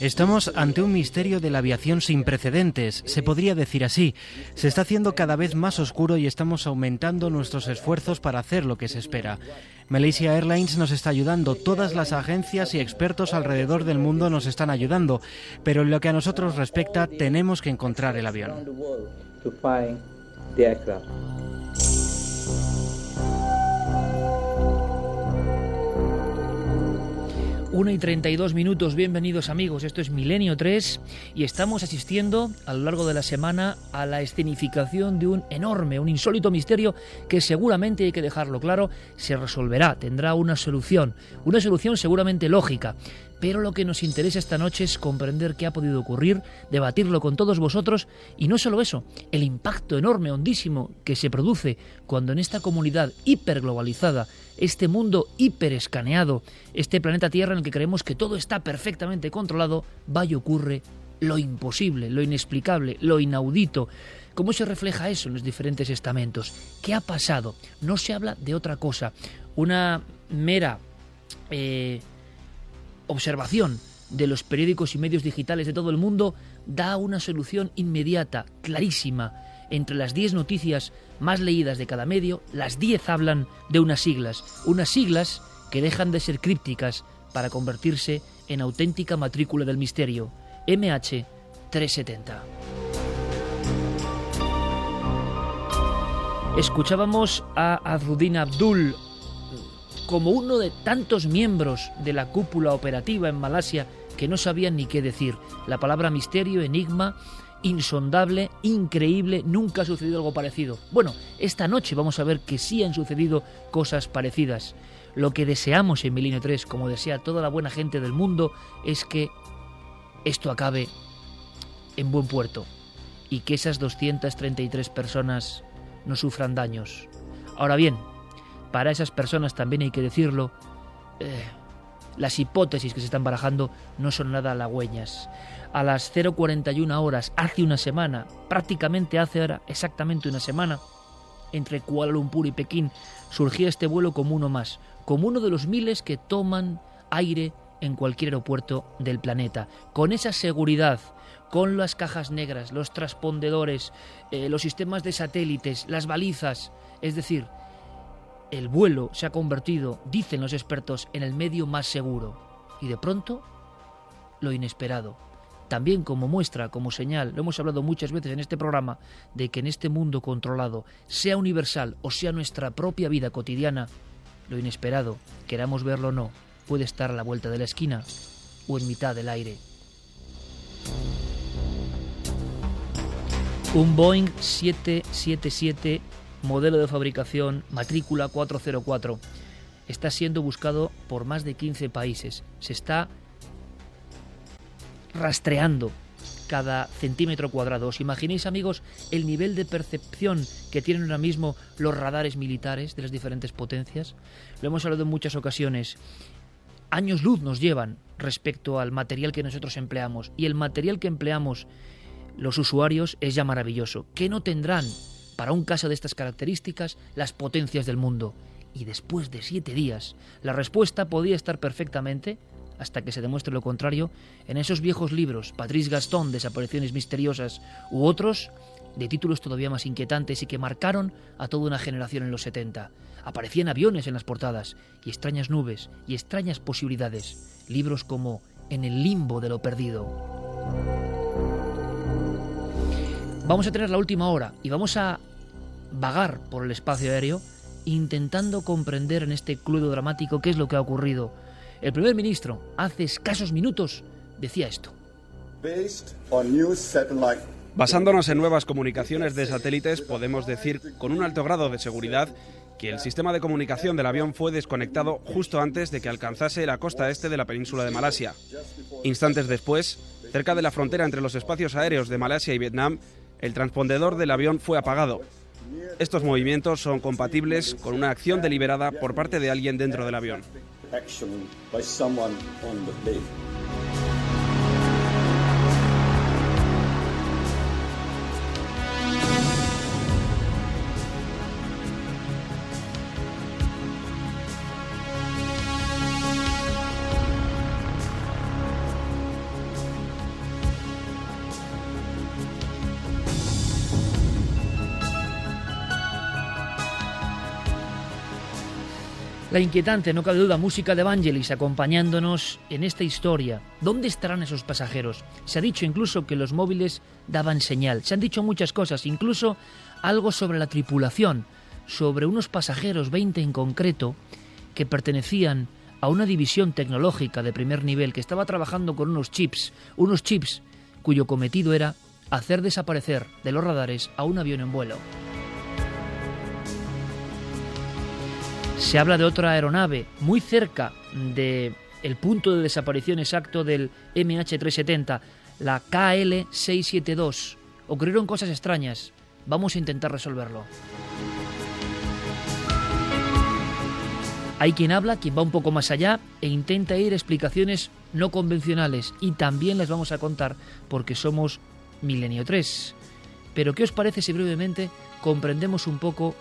Estamos ante un misterio de la aviación sin precedentes, se podría decir así. Se está haciendo cada vez más oscuro y estamos aumentando nuestros esfuerzos para hacer lo que se espera. Malaysia Airlines nos está ayudando, todas las agencias y expertos alrededor del mundo nos están ayudando, pero en lo que a nosotros respecta tenemos que encontrar el avión. 1 y 32 minutos, bienvenidos amigos, esto es Milenio 3 y estamos asistiendo a lo largo de la semana a la escenificación de un enorme, un insólito misterio que seguramente, hay que dejarlo claro, se resolverá, tendrá una solución, una solución seguramente lógica, pero lo que nos interesa esta noche es comprender qué ha podido ocurrir, debatirlo con todos vosotros y no solo eso, el impacto enorme, hondísimo que se produce cuando en esta comunidad hiperglobalizada, este mundo hiperescaneado, este planeta Tierra en el que creemos que todo está perfectamente controlado, va y ocurre lo imposible, lo inexplicable, lo inaudito. ¿Cómo se refleja eso en los diferentes estamentos? ¿Qué ha pasado? No se habla de otra cosa. Una mera eh, observación de los periódicos y medios digitales de todo el mundo da una solución inmediata, clarísima. Entre las 10 noticias más leídas de cada medio, las 10 hablan de unas siglas, unas siglas que dejan de ser crípticas para convertirse en auténtica matrícula del misterio, MH 370. Escuchábamos a Azudin Abdul, como uno de tantos miembros de la cúpula operativa en Malasia que no sabían ni qué decir. La palabra misterio, enigma, insondable, increíble, nunca ha sucedido algo parecido. Bueno, esta noche vamos a ver que sí han sucedido cosas parecidas. Lo que deseamos en Milenio 3, como desea toda la buena gente del mundo, es que esto acabe en buen puerto y que esas 233 personas no sufran daños. Ahora bien, para esas personas también hay que decirlo, eh, las hipótesis que se están barajando no son nada halagüeñas. A las 0.41 horas, hace una semana, prácticamente hace ahora exactamente una semana, entre Kuala Lumpur y Pekín, surgía este vuelo como uno más, como uno de los miles que toman aire en cualquier aeropuerto del planeta, con esa seguridad, con las cajas negras, los transpondedores, eh, los sistemas de satélites, las balizas, es decir, el vuelo se ha convertido, dicen los expertos, en el medio más seguro. Y de pronto, lo inesperado. También como muestra, como señal, lo hemos hablado muchas veces en este programa, de que en este mundo controlado, sea universal o sea nuestra propia vida cotidiana, lo inesperado, queramos verlo o no, puede estar a la vuelta de la esquina o en mitad del aire. Un Boeing 777 modelo de fabricación, matrícula 404. Está siendo buscado por más de 15 países. Se está rastreando cada centímetro cuadrado. ¿Os imagináis, amigos, el nivel de percepción que tienen ahora mismo los radares militares de las diferentes potencias? Lo hemos hablado en muchas ocasiones. Años luz nos llevan respecto al material que nosotros empleamos. Y el material que empleamos los usuarios es ya maravilloso. ¿Qué no tendrán para un caso de estas características las potencias del mundo? Y después de siete días, la respuesta podía estar perfectamente hasta que se demuestre lo contrario, en esos viejos libros, Patrice Gaston, Desapariciones misteriosas, u otros, de títulos todavía más inquietantes y que marcaron a toda una generación en los 70. Aparecían aviones en las portadas, y extrañas nubes, y extrañas posibilidades. Libros como En el limbo de lo perdido. Vamos a tener la última hora y vamos a vagar por el espacio aéreo intentando comprender en este cluedo dramático qué es lo que ha ocurrido el primer ministro, hace escasos minutos, decía esto. Basándonos en nuevas comunicaciones de satélites, podemos decir con un alto grado de seguridad que el sistema de comunicación del avión fue desconectado justo antes de que alcanzase la costa este de la península de Malasia. Instantes después, cerca de la frontera entre los espacios aéreos de Malasia y Vietnam, el transpondedor del avión fue apagado. Estos movimientos son compatibles con una acción deliberada por parte de alguien dentro del avión. La inquietante, no cabe duda, música de Evangelis acompañándonos en esta historia. ¿Dónde estarán esos pasajeros? Se ha dicho incluso que los móviles daban señal. Se han dicho muchas cosas, incluso algo sobre la tripulación, sobre unos pasajeros, 20 en concreto, que pertenecían a una división tecnológica de primer nivel que estaba trabajando con unos chips, unos chips cuyo cometido era hacer desaparecer de los radares a un avión en vuelo. Se habla de otra aeronave muy cerca de el punto de desaparición exacto del MH370, la KL672. Ocurrieron cosas extrañas. Vamos a intentar resolverlo. Hay quien habla, quien va un poco más allá e intenta ir explicaciones no convencionales y también les vamos a contar porque somos Milenio 3. Pero ¿qué os parece si brevemente comprendemos un poco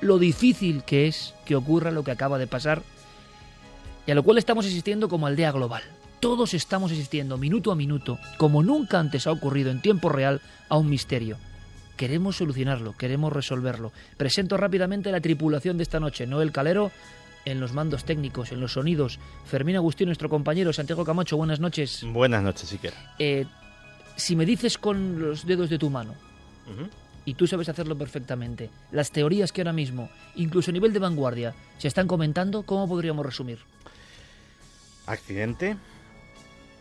lo difícil que es que ocurra lo que acaba de pasar y a lo cual estamos asistiendo como aldea global. Todos estamos asistiendo minuto a minuto, como nunca antes ha ocurrido en tiempo real, a un misterio. Queremos solucionarlo, queremos resolverlo. Presento rápidamente la tripulación de esta noche. Noel Calero en los mandos técnicos, en los sonidos. Fermín Agustín, nuestro compañero. Santiago Camacho, buenas noches. Buenas noches, siquiera. Eh, si me dices con los dedos de tu mano, y tú sabes hacerlo perfectamente. Las teorías que ahora mismo, incluso a nivel de vanguardia, se están comentando, ¿cómo podríamos resumir? Accidente,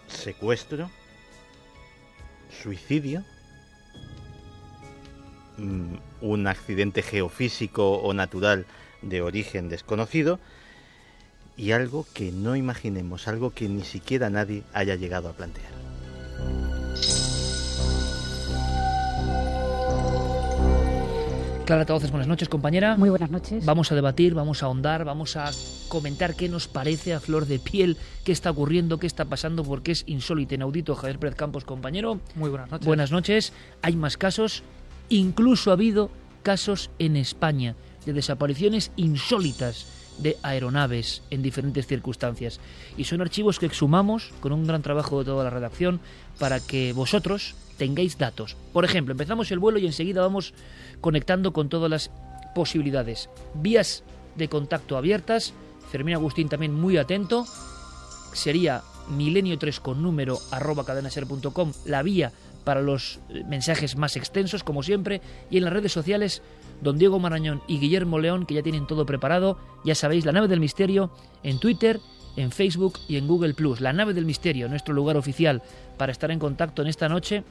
secuestro, suicidio, mm, un accidente geofísico o natural de origen desconocido y algo que no imaginemos, algo que ni siquiera nadie haya llegado a plantear. Clara Tavoces, buenas noches, compañera. Muy buenas noches. Vamos a debatir, vamos a ahondar, vamos a comentar qué nos parece a flor de piel, qué está ocurriendo, qué está pasando, porque es insólito, inaudito. Javier Pérez Campos, compañero. Muy buenas noches. Buenas noches. Hay más casos, incluso ha habido casos en España de desapariciones insólitas de aeronaves en diferentes circunstancias. Y son archivos que exhumamos con un gran trabajo de toda la redacción para que vosotros tengáis datos. Por ejemplo, empezamos el vuelo y enseguida vamos conectando con todas las posibilidades. Vías de contacto abiertas. Fermín Agustín también muy atento. Sería milenio 3 con número arroba cadenaser.com la vía para los eh, mensajes más extensos, como siempre. Y en las redes sociales, don Diego Marañón y Guillermo León, que ya tienen todo preparado. Ya sabéis, la nave del misterio en Twitter, en Facebook y en Google Plus. La nave del misterio, nuestro lugar oficial para estar en contacto en esta noche,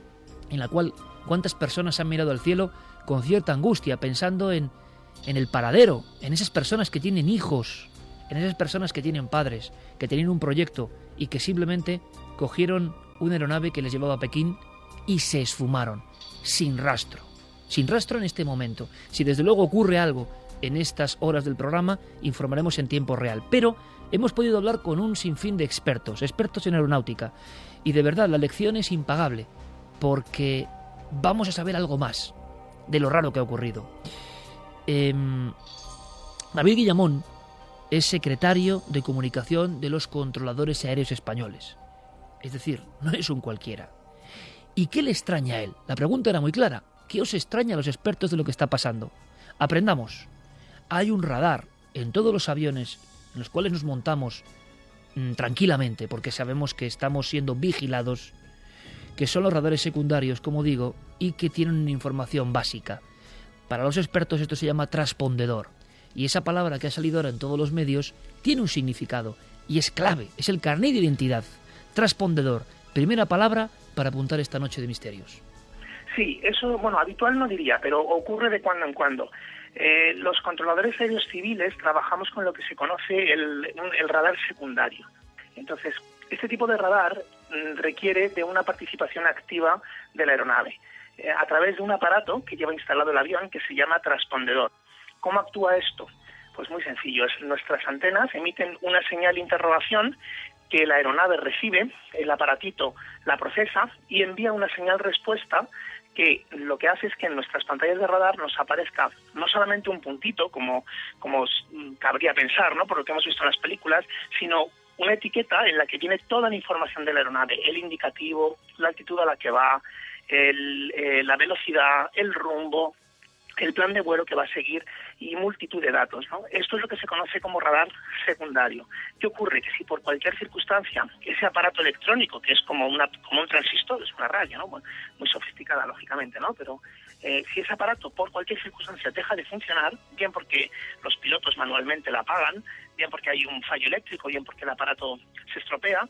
en la cual cuántas personas han mirado al cielo con cierta angustia, pensando en, en el paradero, en esas personas que tienen hijos, en esas personas que tienen padres, que tienen un proyecto y que simplemente cogieron una aeronave que les llevaba a Pekín y se esfumaron, sin rastro. Sin rastro en este momento. Si desde luego ocurre algo en estas horas del programa, informaremos en tiempo real. Pero hemos podido hablar con un sinfín de expertos, expertos en aeronáutica. Y de verdad, la lección es impagable, porque vamos a saber algo más de lo raro que ha ocurrido. Em, David Guillamón es secretario de comunicación de los controladores aéreos españoles. Es decir, no es un cualquiera. ¿Y qué le extraña a él? La pregunta era muy clara. ¿Qué os extraña a los expertos de lo que está pasando? Aprendamos. Hay un radar en todos los aviones en los cuales nos montamos mm, tranquilamente porque sabemos que estamos siendo vigilados, que son los radares secundarios, como digo, y que tienen información básica. Para los expertos esto se llama transpondedor. Y esa palabra que ha salido ahora en todos los medios tiene un significado y es clave, es el carnet de identidad. Transpondedor, primera palabra para apuntar esta noche de misterios. Sí, eso, bueno, habitual no diría, pero ocurre de cuando en cuando. Eh, los controladores aéreos civiles trabajamos con lo que se conoce el, el radar secundario. Entonces, este tipo de radar mm, requiere de una participación activa de la aeronave eh, a través de un aparato que lleva instalado el avión que se llama transpondedor. ¿Cómo actúa esto? Pues muy sencillo, es, nuestras antenas emiten una señal de interrogación que la aeronave recibe, el aparatito la procesa y envía una señal respuesta que lo que hace es que en nuestras pantallas de radar nos aparezca no solamente un puntito, como, como cabría pensar, ¿no? por lo que hemos visto en las películas, sino una etiqueta en la que tiene toda la información de la aeronave, el indicativo, la altitud a la que va, el, eh, la velocidad, el rumbo, el plan de vuelo que va a seguir y multitud de datos. ¿no? Esto es lo que se conoce como radar secundario. ¿Qué ocurre? Que si por cualquier circunstancia ese aparato electrónico, que es como, una, como un transistor, es una radio, ¿no? muy sofisticada lógicamente, ¿no? pero eh, si ese aparato por cualquier circunstancia deja de funcionar, bien porque los pilotos manualmente la apagan, bien porque hay un fallo eléctrico, bien porque el aparato se estropea,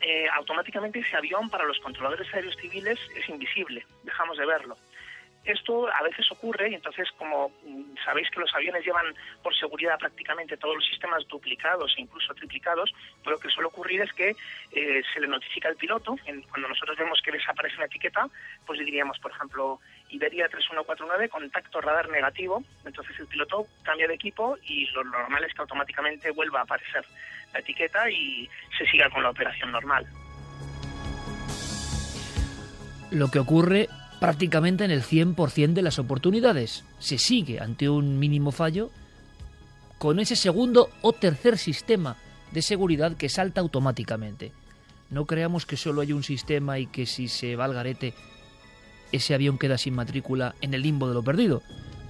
eh, automáticamente ese avión para los controladores aéreos civiles es invisible, dejamos de verlo. Esto a veces ocurre y entonces, como mm, sabéis que los aviones llevan por seguridad prácticamente todos los sistemas duplicados e incluso triplicados, lo que suele ocurrir es que eh, se le notifica al piloto, cuando nosotros vemos que desaparece una etiqueta, pues diríamos, por ejemplo, Iberia 3149, contacto radar negativo, entonces el piloto cambia de equipo y lo normal es que automáticamente vuelva a aparecer la etiqueta y se siga con la operación normal. Lo que ocurre prácticamente en el 100% de las oportunidades. Se sigue ante un mínimo fallo con ese segundo o tercer sistema de seguridad que salta automáticamente. No creamos que solo hay un sistema y que si se va al garete ese avión queda sin matrícula en el limbo de lo perdido.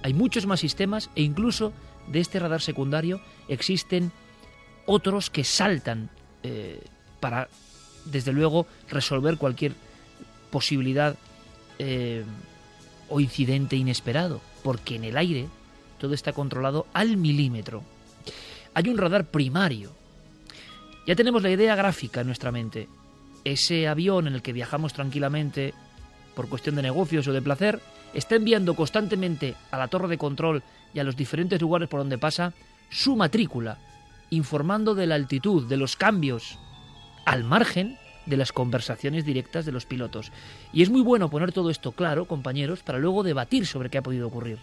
Hay muchos más sistemas e incluso de este radar secundario existen otros que saltan eh, para, desde luego, resolver cualquier posibilidad eh, o incidente inesperado, porque en el aire todo está controlado al milímetro. Hay un radar primario. Ya tenemos la idea gráfica en nuestra mente. Ese avión en el que viajamos tranquilamente por cuestión de negocios o de placer, está enviando constantemente a la torre de control y a los diferentes lugares por donde pasa su matrícula, informando de la altitud, de los cambios, al margen de las conversaciones directas de los pilotos. Y es muy bueno poner todo esto claro, compañeros, para luego debatir sobre qué ha podido ocurrir.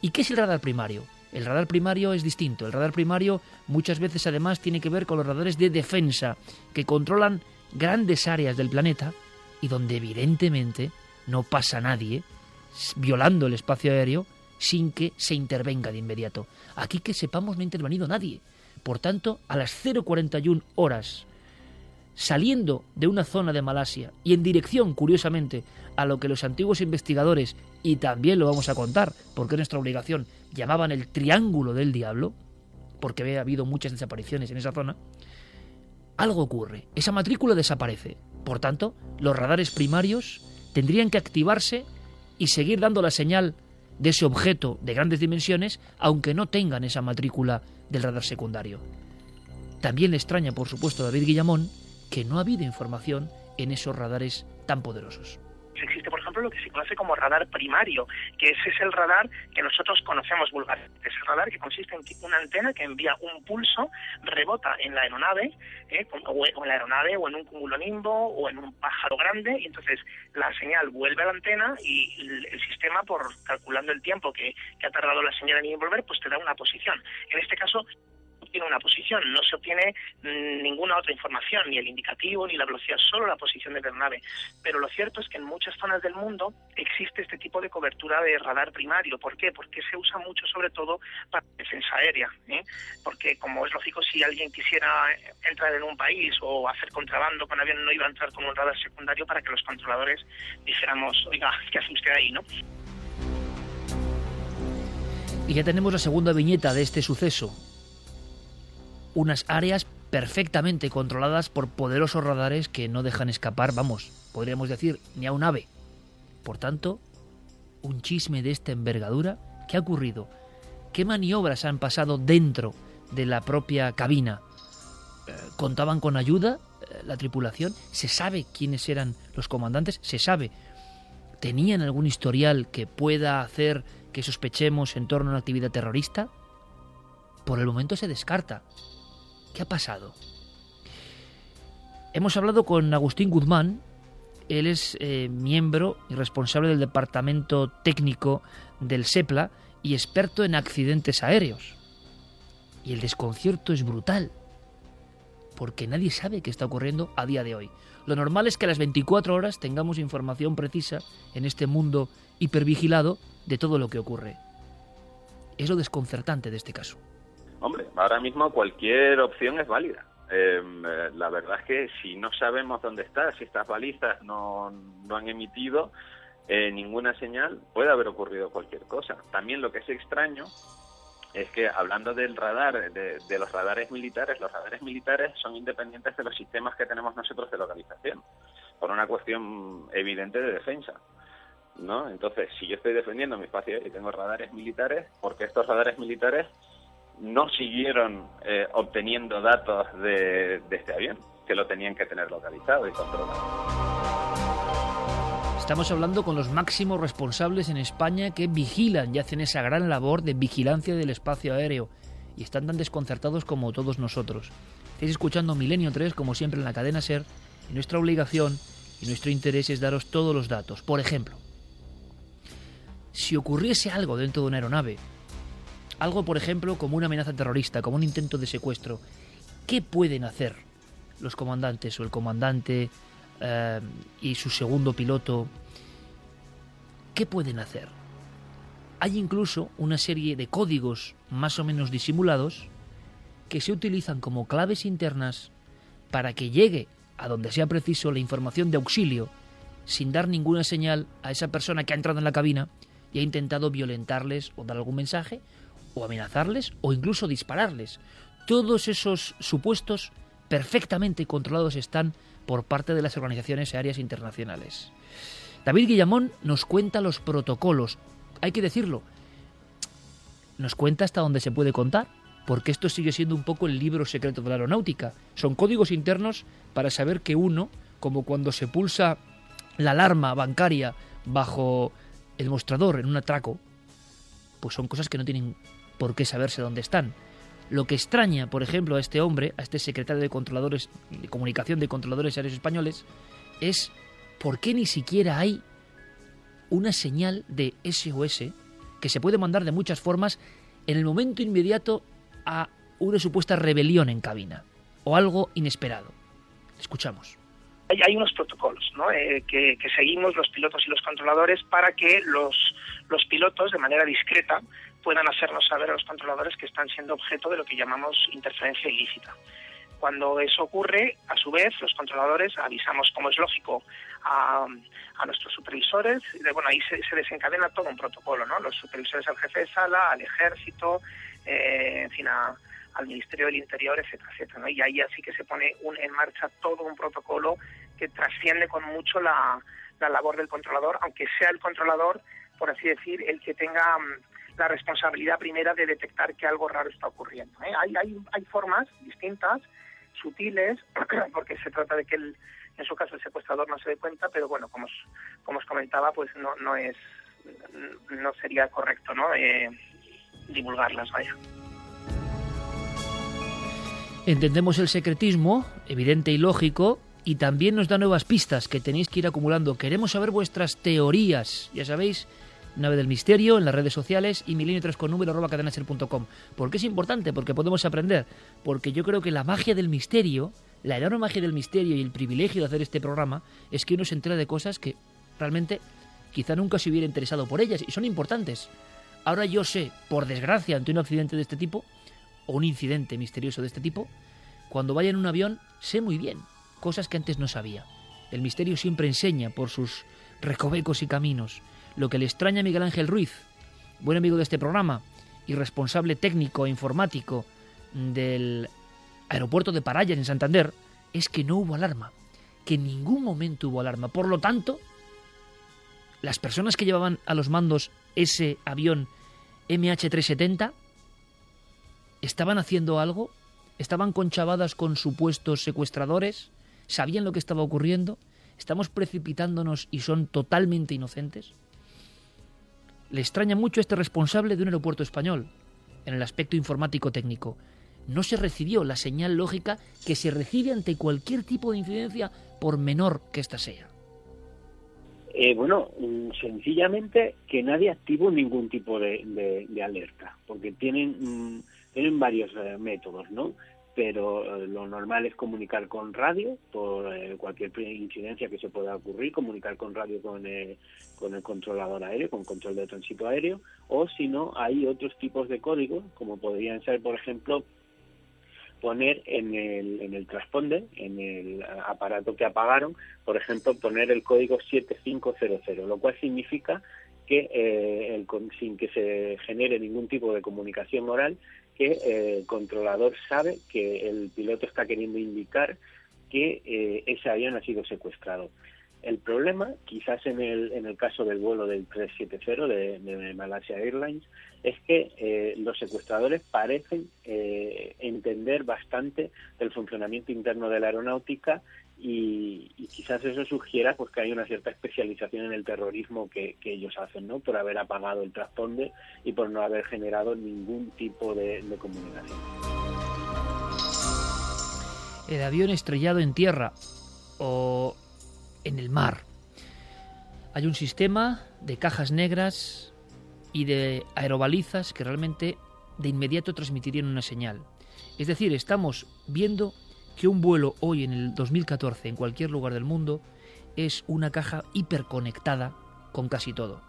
¿Y qué es el radar primario? El radar primario es distinto. El radar primario muchas veces además tiene que ver con los radares de defensa que controlan grandes áreas del planeta y donde evidentemente no pasa nadie violando el espacio aéreo sin que se intervenga de inmediato. Aquí que sepamos no ha intervenido nadie. Por tanto, a las 041 horas saliendo de una zona de Malasia y en dirección, curiosamente, a lo que los antiguos investigadores, y también lo vamos a contar, porque es nuestra obligación, llamaban el Triángulo del Diablo, porque había habido muchas desapariciones en esa zona, algo ocurre, esa matrícula desaparece. Por tanto, los radares primarios tendrían que activarse y seguir dando la señal de ese objeto de grandes dimensiones, aunque no tengan esa matrícula del radar secundario. También le extraña, por supuesto, a David Guillamón que no ha habido información en esos radares tan poderosos. Lo que se conoce como radar primario, que ese es el radar que nosotros conocemos vulgarmente. Es el radar que consiste en una antena que envía un pulso, rebota en la aeronave, ¿eh? o en la aeronave, o en un cumulonimbo, o en un pájaro grande, y entonces la señal vuelve a la antena y el, sistema, por calculando el tiempo que, que ha tardado la señal en volver, pues te da una posición. En este caso, tiene una posición, no se obtiene mm, ninguna otra información, ni el indicativo, ni la velocidad, solo la posición de la nave. Pero lo cierto es que en muchas zonas del mundo existe este tipo de cobertura de radar primario. ¿Por qué? Porque se usa mucho sobre todo para defensa aérea. ¿eh? Porque como es lógico, si alguien quisiera entrar en un país o hacer contrabando con avión, no iba a entrar con un radar secundario para que los controladores dijéramos, oiga, ¿qué hace usted ahí? ¿no? Y ya tenemos la segunda viñeta de este suceso unas áreas perfectamente controladas por poderosos radares que no dejan escapar, vamos, podríamos decir, ni a un ave. Por tanto, un chisme de esta envergadura, ¿qué ha ocurrido? ¿Qué maniobras han pasado dentro de la propia cabina? Eh, ¿Contaban con ayuda eh, la tripulación? ¿Se sabe quiénes eran los comandantes? ¿Se sabe? ¿Tenían algún historial que pueda hacer que sospechemos en torno a una actividad terrorista? Por el momento se descarta. ¿Qué ha pasado? Hemos hablado con Agustín Guzmán, él es eh, miembro y responsable del departamento técnico del SEPLA y experto en accidentes aéreos. Y el desconcierto es brutal, porque nadie sabe qué está ocurriendo a día de hoy. Lo normal es que a las 24 horas tengamos información precisa en este mundo hipervigilado de todo lo que ocurre. Es lo desconcertante de este caso. Ahora mismo cualquier opción es válida. Em, eh, la verdad es que si no sabemos dónde está, si estas balizas no, no han emitido eh, ninguna señal, puede haber ocurrido cualquier cosa. También lo que es extraño es que hablando del radar, de, de, los radares militares, los radares militares son independientes de los sistemas que tenemos nosotros de localización, por una cuestión evidente de defensa. ¿no? Entonces, si yo estoy defendiendo mi espacio y tengo radares militares, porque estos radares militares no siguieron eh, obteniendo datos de, este avión, que lo tenían que tener localizado y controlado. Estamos hablando con los máximos responsables en España que vigilan y hacen esa gran labor de vigilancia del espacio aéreo y están tan desconcertados como todos nosotros. Estáis escuchando Milenio 3 como siempre en la cadena Ser y nuestra obligación y nuestro interés es daros todos los datos. Por ejemplo, si ocurriese algo dentro de una aeronave algo, por ejemplo, como una amenaza terrorista, como un intento de secuestro. ¿Qué pueden hacer los comandantes o el comandante eh, y su segundo piloto? ¿Qué pueden hacer? Hay incluso una serie de códigos más o menos disimulados que se utilizan como claves internas para que llegue a donde sea preciso la información de auxilio sin dar ninguna señal a esa persona que ha entrado en la cabina y ha intentado violentarles o dar algún mensaje o amenazarles o incluso dispararles. Todos esos supuestos perfectamente controlados están por parte de las organizaciones aéreas internacionales. David Guillamón nos cuenta los protocolos. Hay que decirlo, nos cuenta hasta dónde se puede contar, porque esto sigue siendo un poco el libro secreto de la aeronáutica. Son códigos internos para saber que uno, como cuando se pulsa la alarma bancaria bajo el mostrador en un atraco, pues son cosas que no tienen por qué saberse dónde están. Lo que extraña, por ejemplo, a este hombre, a este secretario de controladores de comunicación de controladores aéreos españoles, es por qué ni siquiera hay una señal de SOS que se puede mandar de muchas formas en el momento inmediato a una supuesta rebelión en cabina o algo inesperado. Escuchamos. Hay, unos protocolos eh, que, seguimos los pilotos y los controladores para que los pilotos, de manera discreta, puedan hacernos saber a los controladores que están siendo objeto de lo que llamamos interferencia ilícita. Cuando eso ocurre, a su vez, los controladores avisamos, como es lógico, a, nuestros supervisores. De, bueno, ahí se, desencadena todo un protocolo, ¿no? Los supervisores al jefe de sala, al ejército, eh, en fin, al Ministerio del Interior, etcétera, etcétera. Y ahí así que se pone en marcha todo un protocolo que trasciende con mucho la, la labor del controlador, aunque sea el controlador, por así decir, el que tenga mm, la responsabilidad primera de detectar que algo raro está ocurriendo. ¿eh? Hay, hay, hay formas distintas, sutiles, porque se trata de que el, en su caso el secuestrador no se dé cuenta, pero bueno, como os, como os comentaba, pues no, no es no sería correcto, ¿no? Eh, divulgarlas, vaya. Entendemos el secretismo, evidente y lógico, y también nos da nuevas pistas que tenéis que ir acumulando. Queremos saber vuestras teorías, ya sabéis, Nave del Misterio en las redes sociales y milenio 3 con número arroba cadenaser.com. ¿Por qué es importante? Porque podemos aprender. Porque yo creo que la magia del misterio, la enorme magia del misterio y el privilegio de hacer este programa es que uno se entera de cosas que realmente quizá nunca se hubiera interesado por ellas y son importantes. Ahora yo sé, por desgracia, ante un accidente de este tipo, o un incidente misterioso de este tipo, cuando vaya en un avión sé muy bien cosas que antes no sabía. El misterio siempre enseña por sus recovecos y caminos. Lo que le extraña a Miguel Ángel Ruiz, buen amigo de este programa y responsable técnico e informático del aeropuerto de Parayas en Santander, es que no hubo alarma, que en ningún momento hubo alarma. Por lo tanto, las personas que llevaban a los mandos ese avión MH370 estaban haciendo algo, estaban conchavadas con supuestos secuestradores, sabían lo que estaba ocurriendo, estamos precipitándonos y son totalmente inocentes. Le extraña mucho este responsable de un aeropuerto español, en el aspecto informático técnico. No se recibió la señal lógica que se recibe ante cualquier tipo de incidencia, por menor que ésta sea. Eh, bueno, mm, sencillamente que nadie activó ningún tipo de, alerta, porque tienen, mm, tienen varios eh, métodos, ¿no? Pero eh, lo normal es comunicar con radio por cualquier incidencia que se pueda ocurrir, comunicar con radio con, con el controlador aéreo, con control de tránsito aéreo, o si no, hay otros tipos de códigos, como podrían ser, por ejemplo, poner en el, en el transponder, en el aparato que apagaron, por ejemplo, poner el código 7500, lo cual significa que eh, sin que se genere ningún tipo de comunicación oral, que eh, el controlador sabe que el piloto está queriendo indicar que eh, ese avión ha sido secuestrado. El problema, quizás en el, en el caso del vuelo del 370 de, de Malaysia Airlines, es que eh, los secuestradores parecen eh, entender bastante del funcionamiento interno de la aeronáutica y, quizás eso sugiera pues que hay una cierta especialización en el terrorismo que, ellos hacen, ¿no? Por haber apagado el transponder y por no haber generado ningún tipo de, de comunicación. El avión estrellado en tierra o en el mar. Hay un sistema de cajas negras y de aerobalizas que realmente de inmediato transmitirían una señal. Es decir, estamos viendo que un vuelo hoy en el 2014 en cualquier lugar del mundo es una caja hiperconectada con casi todo.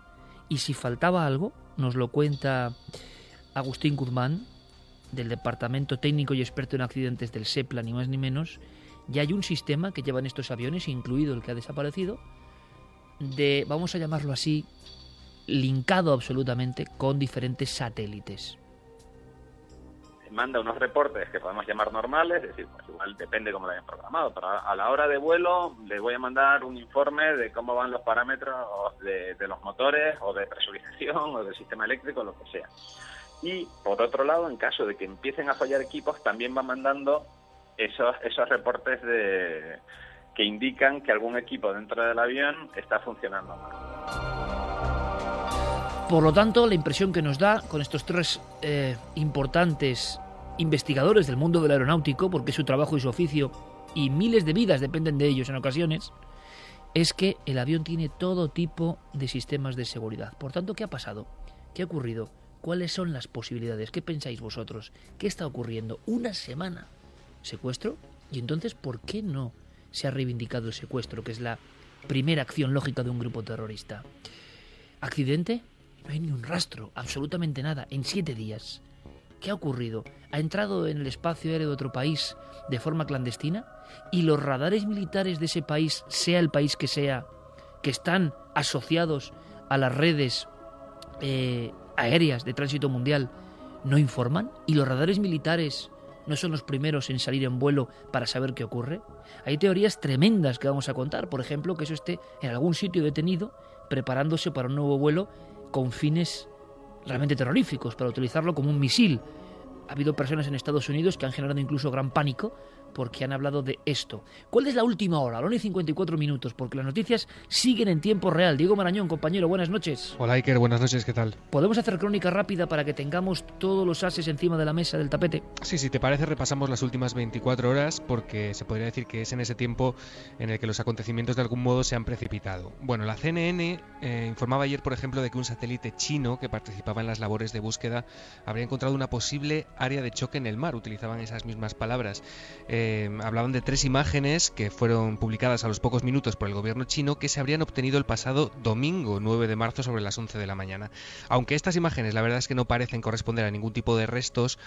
Y si faltaba algo, nos lo cuenta Agustín Guzmán, del Departamento Técnico y Experto en Accidentes del SEPLA, ni más ni menos, ya hay un sistema que llevan estos aviones, incluido el que ha desaparecido, de, vamos a llamarlo así, linkado absolutamente con diferentes satélites. Manda unos reportes que podemos llamar normales, es decir, pues igual depende cómo lo hayan programado, pero a la hora de vuelo les voy a mandar un informe de cómo van los parámetros de, los motores o de presurización o del sistema eléctrico, lo que sea. Y por otro lado, en caso de que empiecen a fallar equipos, también va mandando esos, esos reportes de, que indican que algún equipo dentro del avión está funcionando mal. Por lo tanto, la impresión que nos da con estos tres eh, importantes investigadores del mundo del aeronáutico, porque su trabajo y su oficio, y miles de vidas dependen de ellos en ocasiones, es que el avión tiene todo tipo de sistemas de seguridad. Por tanto, ¿qué ha pasado? ¿Qué ha ocurrido? ¿Cuáles son las posibilidades? ¿Qué pensáis vosotros? ¿Qué está ocurriendo? Una semana. ¿Secuestro? Y entonces, ¿por qué no se ha reivindicado el secuestro, que es la primera acción lógica de un grupo terrorista? ¿Accidente? No hay ni un rastro, absolutamente nada, en siete días. ¿Qué ha ocurrido? ¿Ha entrado en el espacio aéreo de otro país de forma clandestina? ¿Y los radares militares de ese país, sea el país que sea, que están asociados a las redes eh, aéreas de tránsito mundial, no informan? ¿Y los radares militares no son los primeros en salir en vuelo para saber qué ocurre? Hay teorías tremendas que vamos a contar, por ejemplo, que eso esté en algún sitio detenido, preparándose para un nuevo vuelo con fines realmente terroríficos, para utilizarlo como un misil. Ha habido personas en Estados Unidos que han generado incluso gran pánico porque han hablado de esto. ¿Cuál es la última hora? La 1 y 54 minutos, porque las noticias siguen en tiempo real. Diego Marañón, compañero, buenas noches. Hola Iker, buenas noches, ¿qué tal? ¿Podemos hacer crónica rápida para que tengamos todos los ases encima de la mesa del tapete? Sí, si te parece, repasamos las últimas 24 horas, porque se podría decir que es en ese tiempo en el que los acontecimientos de algún modo se han precipitado. Bueno, la CNN eh, informaba ayer, por ejemplo, de que un satélite chino que participaba en las labores de búsqueda habría encontrado una posible área de choque en el mar. Utilizaban esas mismas palabras. Eh, hablaban de tres imágenes que fueron publicadas a los pocos minutos por el gobierno chino que se habrían obtenido el pasado domingo 9 de marzo sobre las 11 de la mañana. Aunque estas imágenes la verdad es que no parecen corresponder a ningún tipo de restos,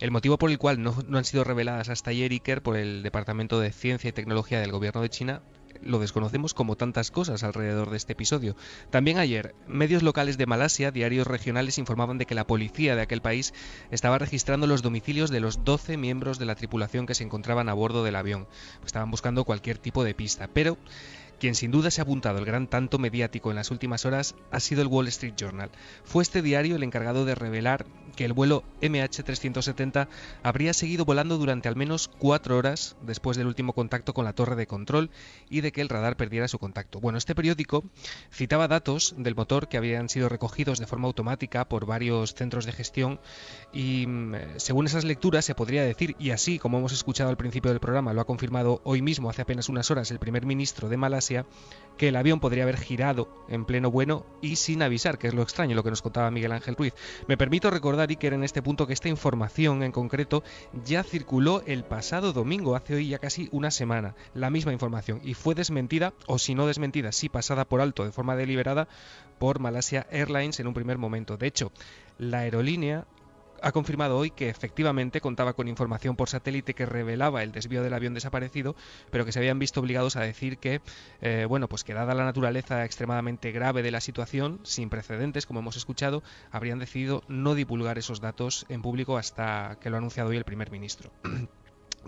el motivo por el cual no, no han sido reveladas hasta ayer, Iker, por el Departamento de Ciencia y Tecnología del gobierno de China lo desconocemos como tantas cosas alrededor de este episodio. También ayer, medios locales de Malasia, diarios regionales, informaban de que la policía de aquel país estaba registrando los domicilios de los 12 miembros de la tripulación que se encontraban a bordo del avión. Estaban buscando cualquier tipo de pista, pero quien sin duda se ha apuntado el gran tanto mediático en las últimas horas ha sido el Wall Street Journal. Fue este diario el encargado de revelar que el vuelo MH370 habría seguido volando durante al menos cuatro horas después del último contacto con la torre de control y de que el radar perdiera su contacto. Bueno, este periódico citaba datos del motor que habían sido recogidos de forma automática por varios centros de gestión y mm, según esas lecturas se podría decir, y así como hemos escuchado al principio del programa, lo ha confirmado hoy mismo hace apenas unas horas el primer ministro de Malasia, que el avión podría haber girado en pleno vuelo y sin avisar, que es lo extraño, lo que nos contaba Miguel Ángel Ruiz. Me permito recordar, Iker, en este punto que esta información en concreto ya circuló el pasado domingo, hace hoy ya casi una semana, la misma información, y fue desmentida, o si no desmentida, sí pasada por alto de forma deliberada, por Malasia Airlines en un primer momento. De hecho, la aerolínea ha confirmado hoy que efectivamente contaba con información por satélite que revelaba el desvío del avión desaparecido, pero que se habían visto obligados a decir que, eh, bueno, pues que dada la naturaleza extremadamente grave de la situación, sin precedentes, como hemos escuchado, habrían decidido no divulgar esos datos en público hasta que lo ha anunciado hoy el primer ministro.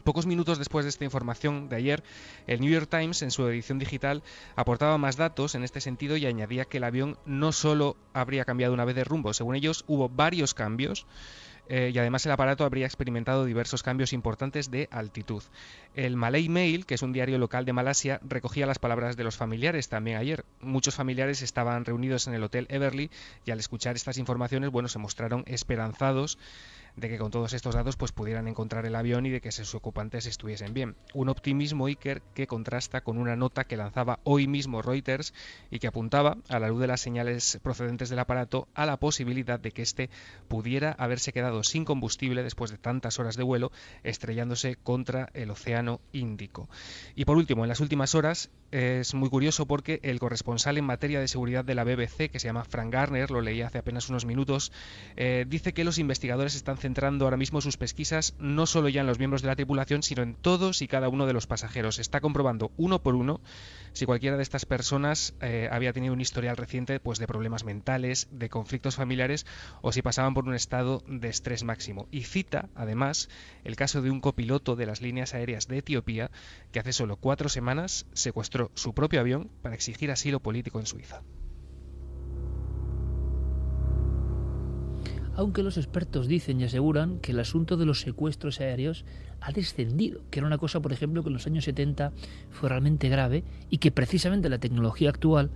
Pocos minutos después de esta información de ayer, el New York Times en su edición digital aportaba más datos en este sentido y añadía que el avión no solo habría cambiado una vez de rumbo, según ellos hubo varios cambios eh, y además el aparato habría experimentado diversos cambios importantes de altitud. El Malay Mail, que es un diario local de Malasia, recogía las palabras de los familiares también ayer. Muchos familiares estaban reunidos en el Hotel Everly y al escuchar estas informaciones, bueno, se mostraron esperanzados de que con todos estos datos pues pudieran encontrar el avión y de que sus ocupantes estuviesen bien. Un optimismo Iker que contrasta con una nota que lanzaba hoy mismo Reuters y que apuntaba, a la luz de las señales procedentes del aparato, a la posibilidad de que éste pudiera haberse quedado sin combustible después de tantas horas de vuelo, estrellándose contra el Océano Índico. Y por último, en las últimas horas es muy curioso porque el corresponsal en materia de seguridad de la BBC, que se llama Frank Garner, lo leí hace apenas unos minutos, eh, dice que los investigadores están centrando ahora mismo sus pesquisas no solo ya en los miembros de la tripulación, sino en todos y cada uno de los pasajeros. Está comprobando uno por uno si cualquiera de estas personas eh, había tenido un historial reciente pues, de problemas mentales, de conflictos familiares o si pasaban por un estado de estrés máximo. Y cita, además, el caso de un copiloto de las líneas aéreas de Etiopía que hace solo cuatro semanas secuestró su propio avión para exigir asilo político en Suiza. Aunque los expertos dicen y aseguran que el asunto de los secuestros aéreos ha descendido, que era una cosa, por ejemplo, que en los años 70 fue realmente grave y que precisamente la tecnología actual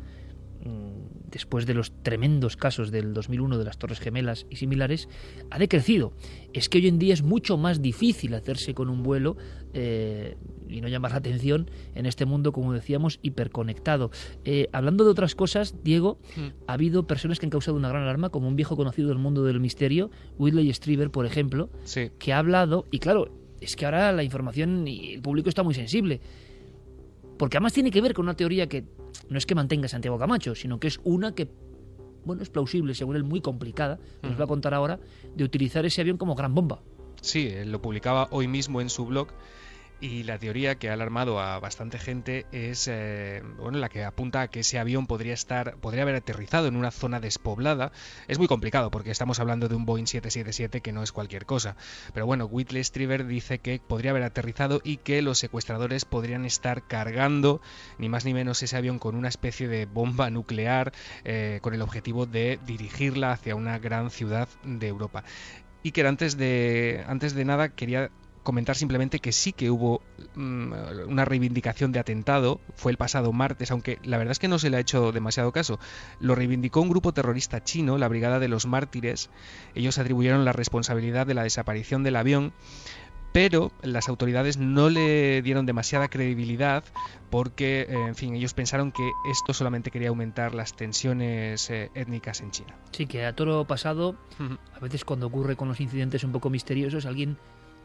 Mm, después de los tremendos casos del 2001 de las Torres Gemelas y similares, ha decrecido. Es que hoy en día es mucho más difícil hacerse con un vuelo eh, y no llamar la atención en este mundo, como decíamos, hiperconectado. Eh, hablando de otras cosas, Diego, hmm. ha habido personas que han causado una gran alarma, como un viejo conocido del mundo del misterio, Whitley Strieber, por ejemplo, que ha hablado, y claro, es que ahora la información y el público está muy sensible. Porque además tiene que ver con una teoría que no es que mantenga Santiago Camacho, sino que es una que, bueno, es plausible, según él muy complicada, nos va a contar ahora, de utilizar ese avión como gran bomba. Sí, él lo publicaba hoy mismo en su blog y la teoría que ha alarmado a bastante gente es eh, bueno, la que apunta a que ese avión podría estar podría haber aterrizado en una zona despoblada. Es muy complicado porque estamos hablando de un Boeing 777 que no es cualquier cosa. Pero bueno, Whitley Strieber dice que podría haber aterrizado y que los secuestradores podrían estar cargando ni más ni menos ese avión con una especie de bomba nuclear eh, con el objetivo de dirigirla hacia una gran ciudad de Europa. Y que antes de, antes de nada quería comentar simplemente que sí que hubo mm, una reivindicación de atentado, fue el pasado martes, aunque la verdad es que no se le ha hecho demasiado caso. Lo reivindicó un grupo terrorista chino, la Brigada de los Mártires. Ellos atribuyeron la responsabilidad de la desaparición del avión pero las autoridades no le dieron demasiada credibilidad porque, eh, en fin, ellos pensaron que esto solamente quería aumentar las tensiones eh, étnicas en China. Sí, que a toro pasado, a veces cuando ocurre con los incidentes un poco misteriosos, alguien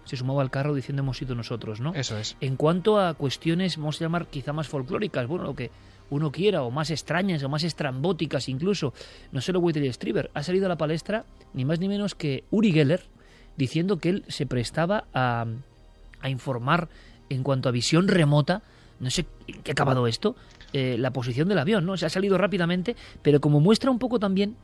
se sumaba al carro diciendo hemos sido nosotros, ¿no? Eso es. En cuanto a cuestiones, vamos a llamar quizá más folclóricas, bueno, lo que uno quiera, o más extrañas, o más estrambóticas incluso, no solo Whitley Strieber, ha salido a la palestra ni más ni menos que Uri Geller, diciendo que él se prestaba a, a informar en cuanto a visión remota, no sé qué ha acabado esto, eh, la posición del avión, ¿no? Se ha salido rápidamente, pero como muestra un poco también,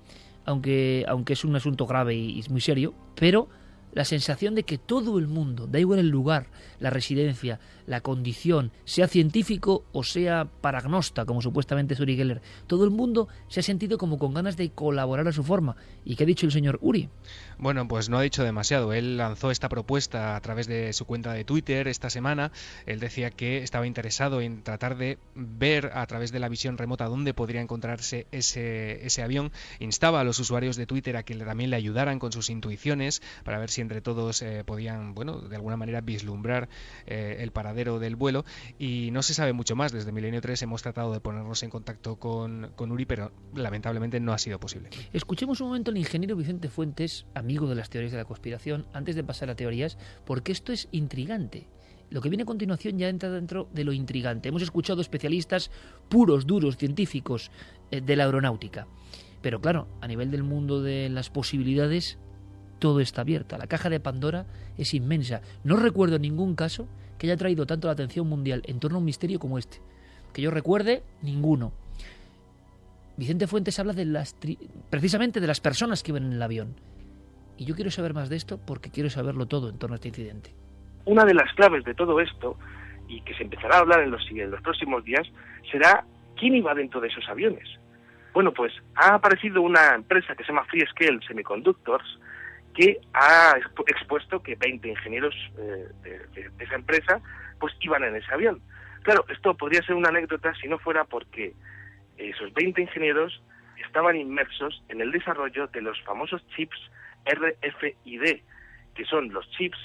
aunque, aunque es un asunto grave y, y muy serio, pero la sensación de que todo el mundo, da igual el lugar, la residencia, la condición, sea científico o sea paragnosta, como supuestamente es Uri Geller, todo el mundo se ha sentido como con ganas de colaborar a su forma. ¿Y qué ha dicho el señor Uri? Bueno, pues no ha dicho demasiado. Él lanzó esta propuesta a través de su cuenta de Twitter esta semana. Él decía que estaba interesado en tratar de ver a través de la visión remota dónde podría encontrarse ese, ese avión. Instaba a los usuarios de Twitter a que también le ayudaran con sus intuiciones para ver si entre todos eh, podían, bueno, de alguna manera vislumbrar eh, el paradero del vuelo. Y no se sabe mucho más. Desde Milenio 3 hemos tratado de ponernos en contacto con, con Uri, pero lamentablemente no ha sido posible. Escuchemos un momento al ingeniero Vicente Fuentes, amigo de las teorías de la conspiración, antes de pasar a teorías, porque esto es intrigante. Lo que viene a continuación ya entra dentro de lo intrigante. Hemos escuchado especialistas puros, duros, científicos eh, de la aeronáutica. Pero claro, a nivel del mundo de las posibilidades, todo está abierto. La caja de Pandora es inmensa. No recuerdo ningún caso que haya traído tanto la atención mundial en torno a un misterio como este. Que yo recuerde, ninguno. Vicente Fuentes habla de las precisamente de las personas que iban en el avión. Y yo quiero saber más de esto porque quiero saberlo todo en torno a este incidente. Una de las claves de todo esto, y que se empezará a hablar en los, en los próximos días, será quién iba dentro de esos aviones. Bueno, pues ha aparecido una empresa que se llama Freescale Semiconductors, que ha expuesto que 20 ingenieros eh, de, esa empresa pues iban en ese avión. Claro, esto podría ser una anécdota si no fuera porque esos 20 ingenieros estaban inmersos en el desarrollo de los famosos chips RFID, que son los chips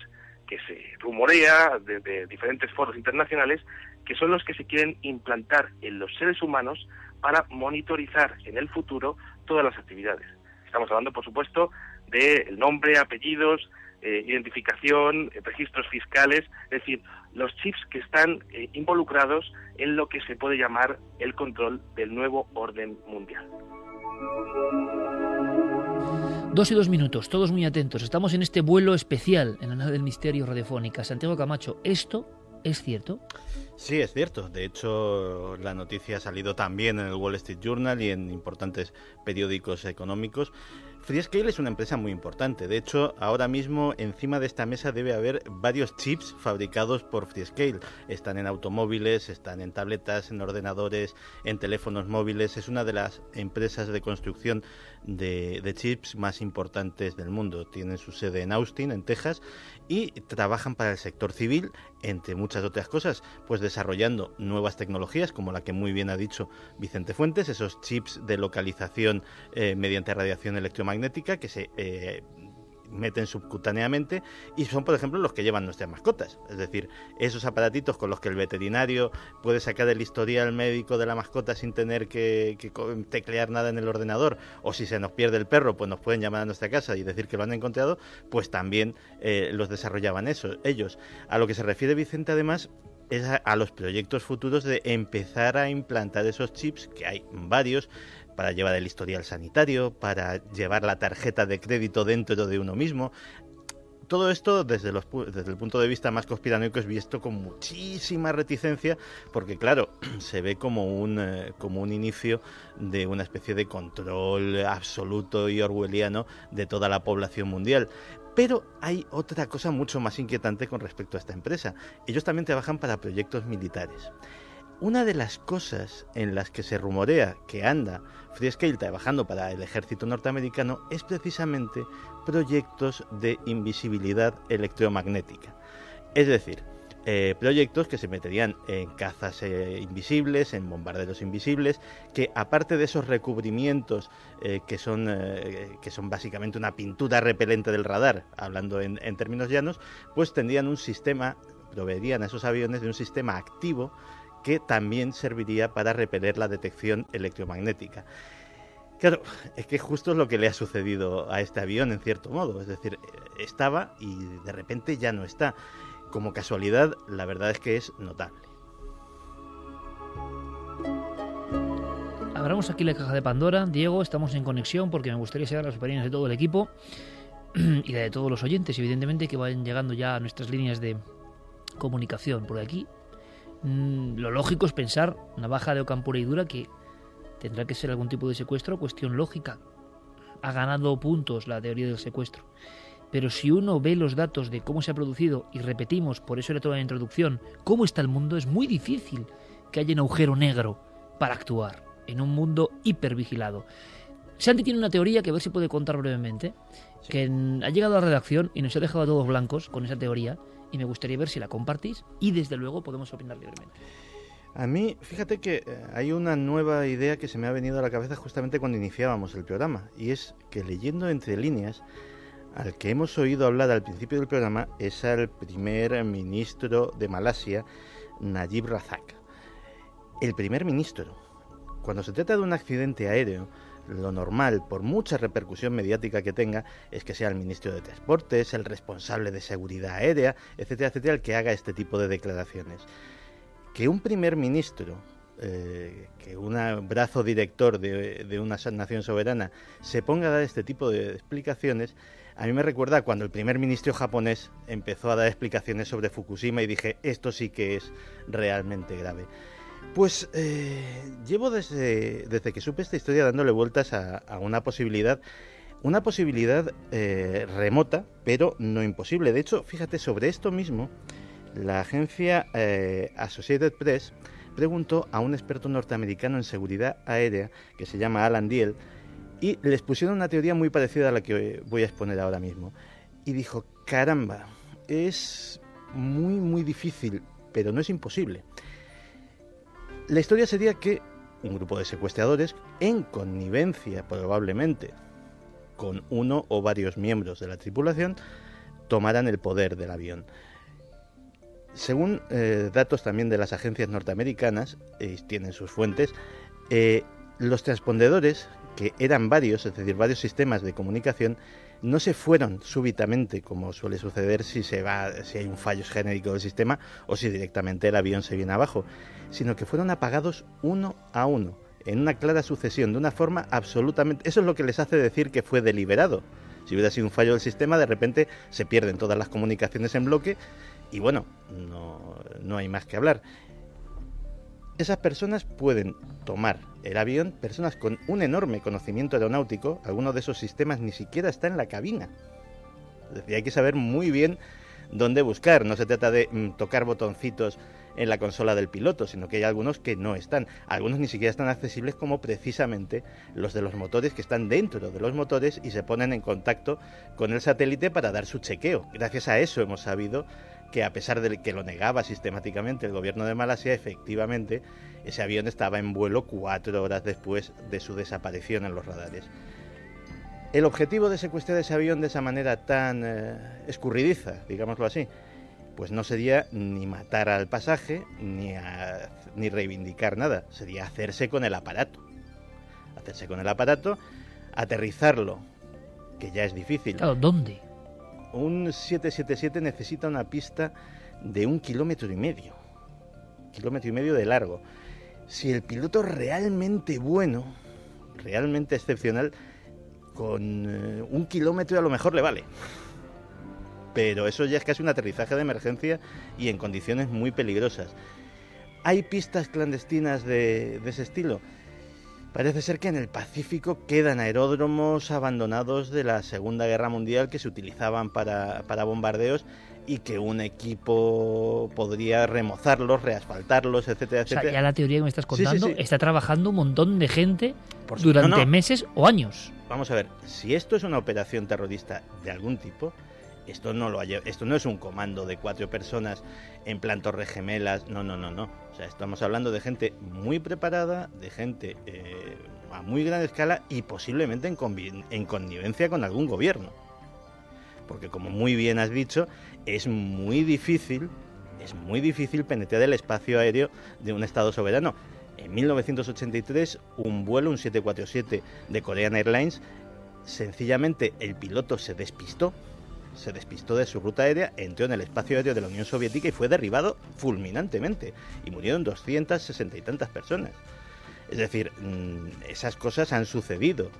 que se rumorea de, de diferentes foros internacionales, que son los que se quieren implantar en los seres humanos para monitorizar en el futuro todas las actividades. Estamos hablando, por supuesto, del nombre, apellidos, eh, identificación, eh, registros fiscales, es decir, los chips que están eh, involucrados en lo que se puede llamar el control del nuevo orden mundial. Dos y dos minutos, todos muy atentos. Estamos en este vuelo especial en la nave del misterio radiofónica. Santiago Camacho, ¿esto es cierto? Sí, es cierto. De hecho, la noticia ha salido también en el Wall Street Journal y en importantes periódicos económicos. Freescale es una empresa muy importante. De hecho, ahora mismo encima de esta mesa debe haber varios chips fabricados por Freescale. Están en automóviles, están en tabletas, en ordenadores, en teléfonos móviles. Es una de las empresas de construcción de, chips más importantes del mundo. Tienen su sede en Austin, en Texas, y trabajan para el sector civil, entre muchas otras cosas, pues desarrollando nuevas tecnologías, como la que muy bien ha dicho Vicente Fuentes, esos chips de localización eh, mediante radiación electromagnética que se eh, meten subcutáneamente y son, por ejemplo, los que llevan nuestras mascotas. Es decir, esos aparatitos con los que el veterinario puede sacar el historial médico de la mascota sin tener que, que, teclear nada en el ordenador, o si se nos pierde el perro, pues nos pueden llamar a nuestra casa y decir que lo han encontrado, pues también eh, los desarrollaban ellos. A lo que se refiere Vicente, además, es a, a los proyectos futuros de empezar a implantar esos chips, que hay varios, para llevar el historial sanitario, para llevar la tarjeta de crédito dentro de uno mismo. Todo esto desde, los, desde el punto de vista más conspiranoico es visto con muchísima reticencia porque claro, se ve como un, eh, como un inicio de una especie de control absoluto y orwelliano de toda la población mundial. Pero hay otra cosa mucho más inquietante con respecto a esta empresa. Ellos también trabajan para proyectos militares. Una de las cosas en las que se rumorea que anda Freescale trabajando para el ejército norteamericano es precisamente proyectos de invisibilidad electromagnética. Es decir, eh, proyectos que se meterían en cazas eh, invisibles, en bombarderos invisibles, que aparte de esos recubrimientos eh, que, son, que son básicamente una pintura repelente del radar, hablando en, en términos llanos, pues tendrían un sistema, proveerían a esos aviones de un sistema activo que también serviría para repeler la detección electromagnética. Claro, es que justo es lo que le ha sucedido a este avión en cierto modo, es decir, estaba y de repente ya no está como casualidad, la verdad es que es notable. Abramos aquí la caja de Pandora. Diego, estamos en conexión porque me gustaría saber las opiniones de todo el equipo y de todos los oyentes, evidentemente, que vayan llegando ya a nuestras líneas de comunicación. Por aquí, mm, lo lógico es pensar, navaja de Ocampura y dura, que tendrá que ser algún tipo de secuestro, cuestión lógica. Ha ganado puntos la teoría del secuestro. Pero si uno ve los datos de cómo se ha producido y repetimos, por eso era toda la introducción, cómo está el mundo, es muy difícil que haya un agujero negro para actuar en un mundo hipervigilado. Santi tiene una teoría que a ver si puede contar brevemente, que ha llegado a la redacción y nos ha dejado a todos blancos con esa teoría y me gustaría ver si la compartís y desde luego podemos opinar libremente. A mí, fíjate que eh, hay una nueva idea que se me ha venido a la cabeza justamente cuando iniciábamos el programa y es que leyendo entre líneas al que hemos oído hablar al principio del programa es al primer ministro de Malasia, Najib Razak. El primer ministro. Cuando se trata de un accidente aéreo, lo normal, por mucha repercusión mediática que tenga, es que sea el ministro de Transportes, el responsable de seguridad aérea, etcétera, etcétera, el que haga este tipo de declaraciones. Que un primer ministro, eh, que un brazo director de, de, una nación soberana se ponga a dar este tipo de explicaciones, a mí me recuerda cuando el primer ministro japonés empezó a dar explicaciones sobre Fukushima y dije, esto sí que es realmente grave. Pues eh, llevo desde, que supe esta historia dándole vueltas a, una posibilidad, una posibilidad eh, remota, pero no imposible. De hecho, fíjate, sobre esto mismo, la agencia eh, Associated Press preguntó a un experto norteamericano en seguridad aérea que se llama Alan Diel, y les pusieron una teoría muy parecida a la que voy a exponer ahora mismo. Y dijo, caramba, es muy, muy difícil, pero no es imposible. La historia sería que un grupo de secuestradores, en connivencia probablemente con uno o varios miembros de la tripulación, tomaran el poder del avión. Según eh, datos también de las agencias norteamericanas, y tienen sus fuentes, eh, los transpondedores que eran varios, es decir, varios sistemas de comunicación, no se fueron súbitamente, como suele suceder si se va, si hay un fallo genérico del sistema o si directamente el avión se viene abajo, sino que fueron apagados uno a uno, en una clara sucesión, de una forma absolutamente. Eso es lo que les hace decir que fue deliberado. Si hubiera sido un fallo del sistema, de repente se pierden todas las comunicaciones en bloque y bueno, no, no hay más que hablar. Esas personas pueden tomar el avión, personas con un enorme conocimiento aeronáutico, algunos de esos sistemas ni siquiera está en la cabina. Es decir, hay que saber muy bien dónde buscar, no se trata de mm, tocar botoncitos en la consola del piloto, sino que hay algunos que no están. Algunos ni siquiera están accesibles como precisamente los de los motores que están dentro de los motores y se ponen en contacto con el satélite para dar su chequeo. Gracias a eso hemos sabido que a pesar de que lo negaba sistemáticamente el gobierno de Malasia, efectivamente ese avión estaba en vuelo cuatro horas después de su desaparición en los radares. El objetivo de secuestrar ese avión de esa manera tan eh, escurridiza, digámoslo así, pues no sería ni matar al pasaje ni, ni reivindicar nada, sería hacerse con el aparato. Hacerse con el aparato, aterrizarlo, que ya es difícil. Claro, ¿dónde? un 777 necesita una pista de un kilómetro y medio. Kilómetro y medio de largo. Si el piloto realmente bueno, realmente excepcional, con eh, un kilómetro a lo mejor le vale. Pero eso ya es casi un aterrizaje de emergencia y en condiciones muy peligrosas. ¿Hay pistas clandestinas de ese estilo? Parece ser que en el Pacífico quedan aeródromos abandonados de la Segunda Guerra Mundial que se utilizaban para, bombardeos y que un equipo podría remozarlos, reasfaltarlos, etcétera, etcétera. O sea, ya la teoría que me estás contando está trabajando un montón de gente durante meses o años. Vamos a ver, si esto es una operación terrorista de algún tipo, Esto no, es un comando de cuatro personas en plan torres gemelas, no, no, no, no. O sea, estamos hablando de gente muy preparada, de gente eh, a muy gran escala y posiblemente en, en connivencia con algún gobierno. Porque como muy bien has dicho, es muy difícil, es muy difícil penetrar el espacio aéreo de un Estado soberano. En 1983, un vuelo, un 747 de Korean Airlines, sencillamente el piloto se despistó, se despistó de su ruta aérea, entró en el espacio aéreo de la Unión Soviética y fue derribado fulminantemente. Y murieron 260 y tantas personas. Es decir, mm, esas cosas han sucedido.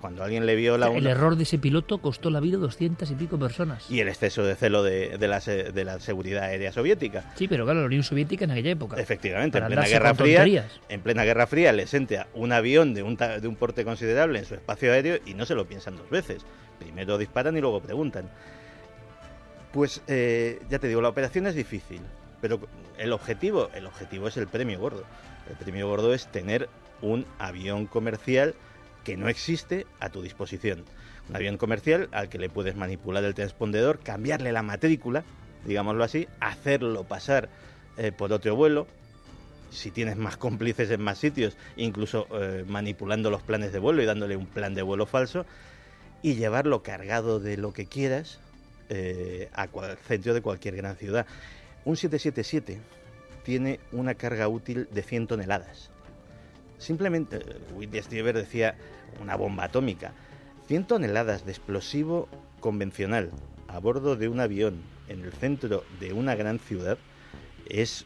Cuando alguien le vio la... El error de ese piloto costó la vida a 200 y pico personas. Y el exceso de celo de, la, de la seguridad aérea soviética. Sí, pero claro, la Unión Soviética en aquella época. Efectivamente, en plena Guerra Fría. En plena Guerra Fría les entra un avión de un, de un porte considerable en su espacio aéreo y no se lo piensan dos veces. Primero disparan y luego preguntan. Pues eh, ya te digo, la operación es difícil, pero el objetivo, el objetivo es el premio gordo. El premio gordo es tener un avión comercial que no existe a tu disposición. Un avión comercial al que le puedes manipular el transpondedor, cambiarle la matrícula, digámoslo así, hacerlo pasar eh, por otro vuelo. Si tienes más cómplices en más sitios, incluso eh, manipulando los planes de vuelo y dándole un plan de vuelo falso, y llevarlo cargado de lo que quieras eh, al centro de cualquier gran ciudad. Un 777 tiene una carga útil de 100 toneladas. Simplemente, Whitney Stieber decía una bomba atómica. 100 toneladas de explosivo convencional a bordo de un avión en el centro de una gran ciudad es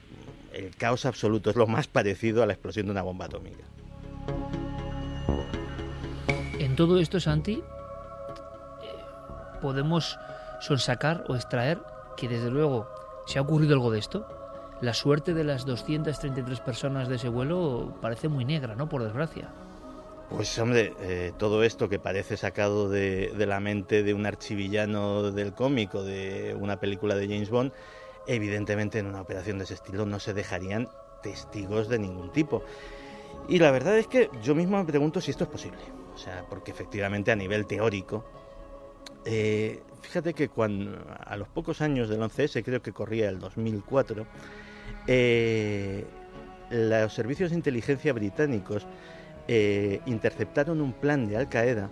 el caos absoluto, es lo más parecido a la explosión de una bomba atómica. En todo esto, Santi, eh, podemos sonsacar o extraer que desde luego se ha ocurrido algo de esto, la suerte de las 233 personas de ese vuelo parece muy negra, ¿no? Por desgracia. Pues hombre, eh, todo esto que parece sacado de, la mente de un archivillano del cómic o de una película de James Bond, evidentemente en una operación de ese estilo no se dejarían testigos de ningún tipo. Y la verdad es que yo mismo me pregunto si esto es posible. O sea, porque efectivamente a nivel teórico, eh, fíjate que cuando, a los pocos años del 11S, creo que corría el 2004, eh, los servicios de inteligencia británicos eh, interceptaron un plan de Al Qaeda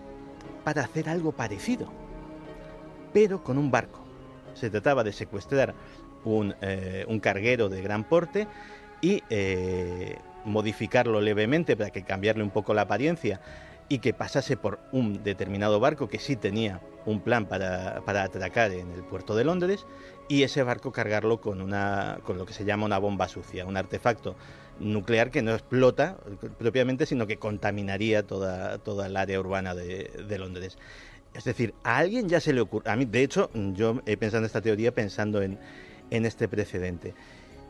para hacer algo parecido, pero con un barco. Se trataba de secuestrar un, eh, carguero de gran porte y modificarlo levemente para que cambiarle un poco la apariencia y que pasase por un determinado barco que sí tenía un plan para, para, atracar en el puerto de Londres y ese barco cargarlo con, una, con lo que se llama una bomba sucia, un artefacto nuclear que no explota propiamente, sino que contaminaría toda, toda el área urbana de, Londres. Es decir, a alguien ya se le ocurre, a mí de hecho yo he pensado en esta teoría pensando en, en este precedente.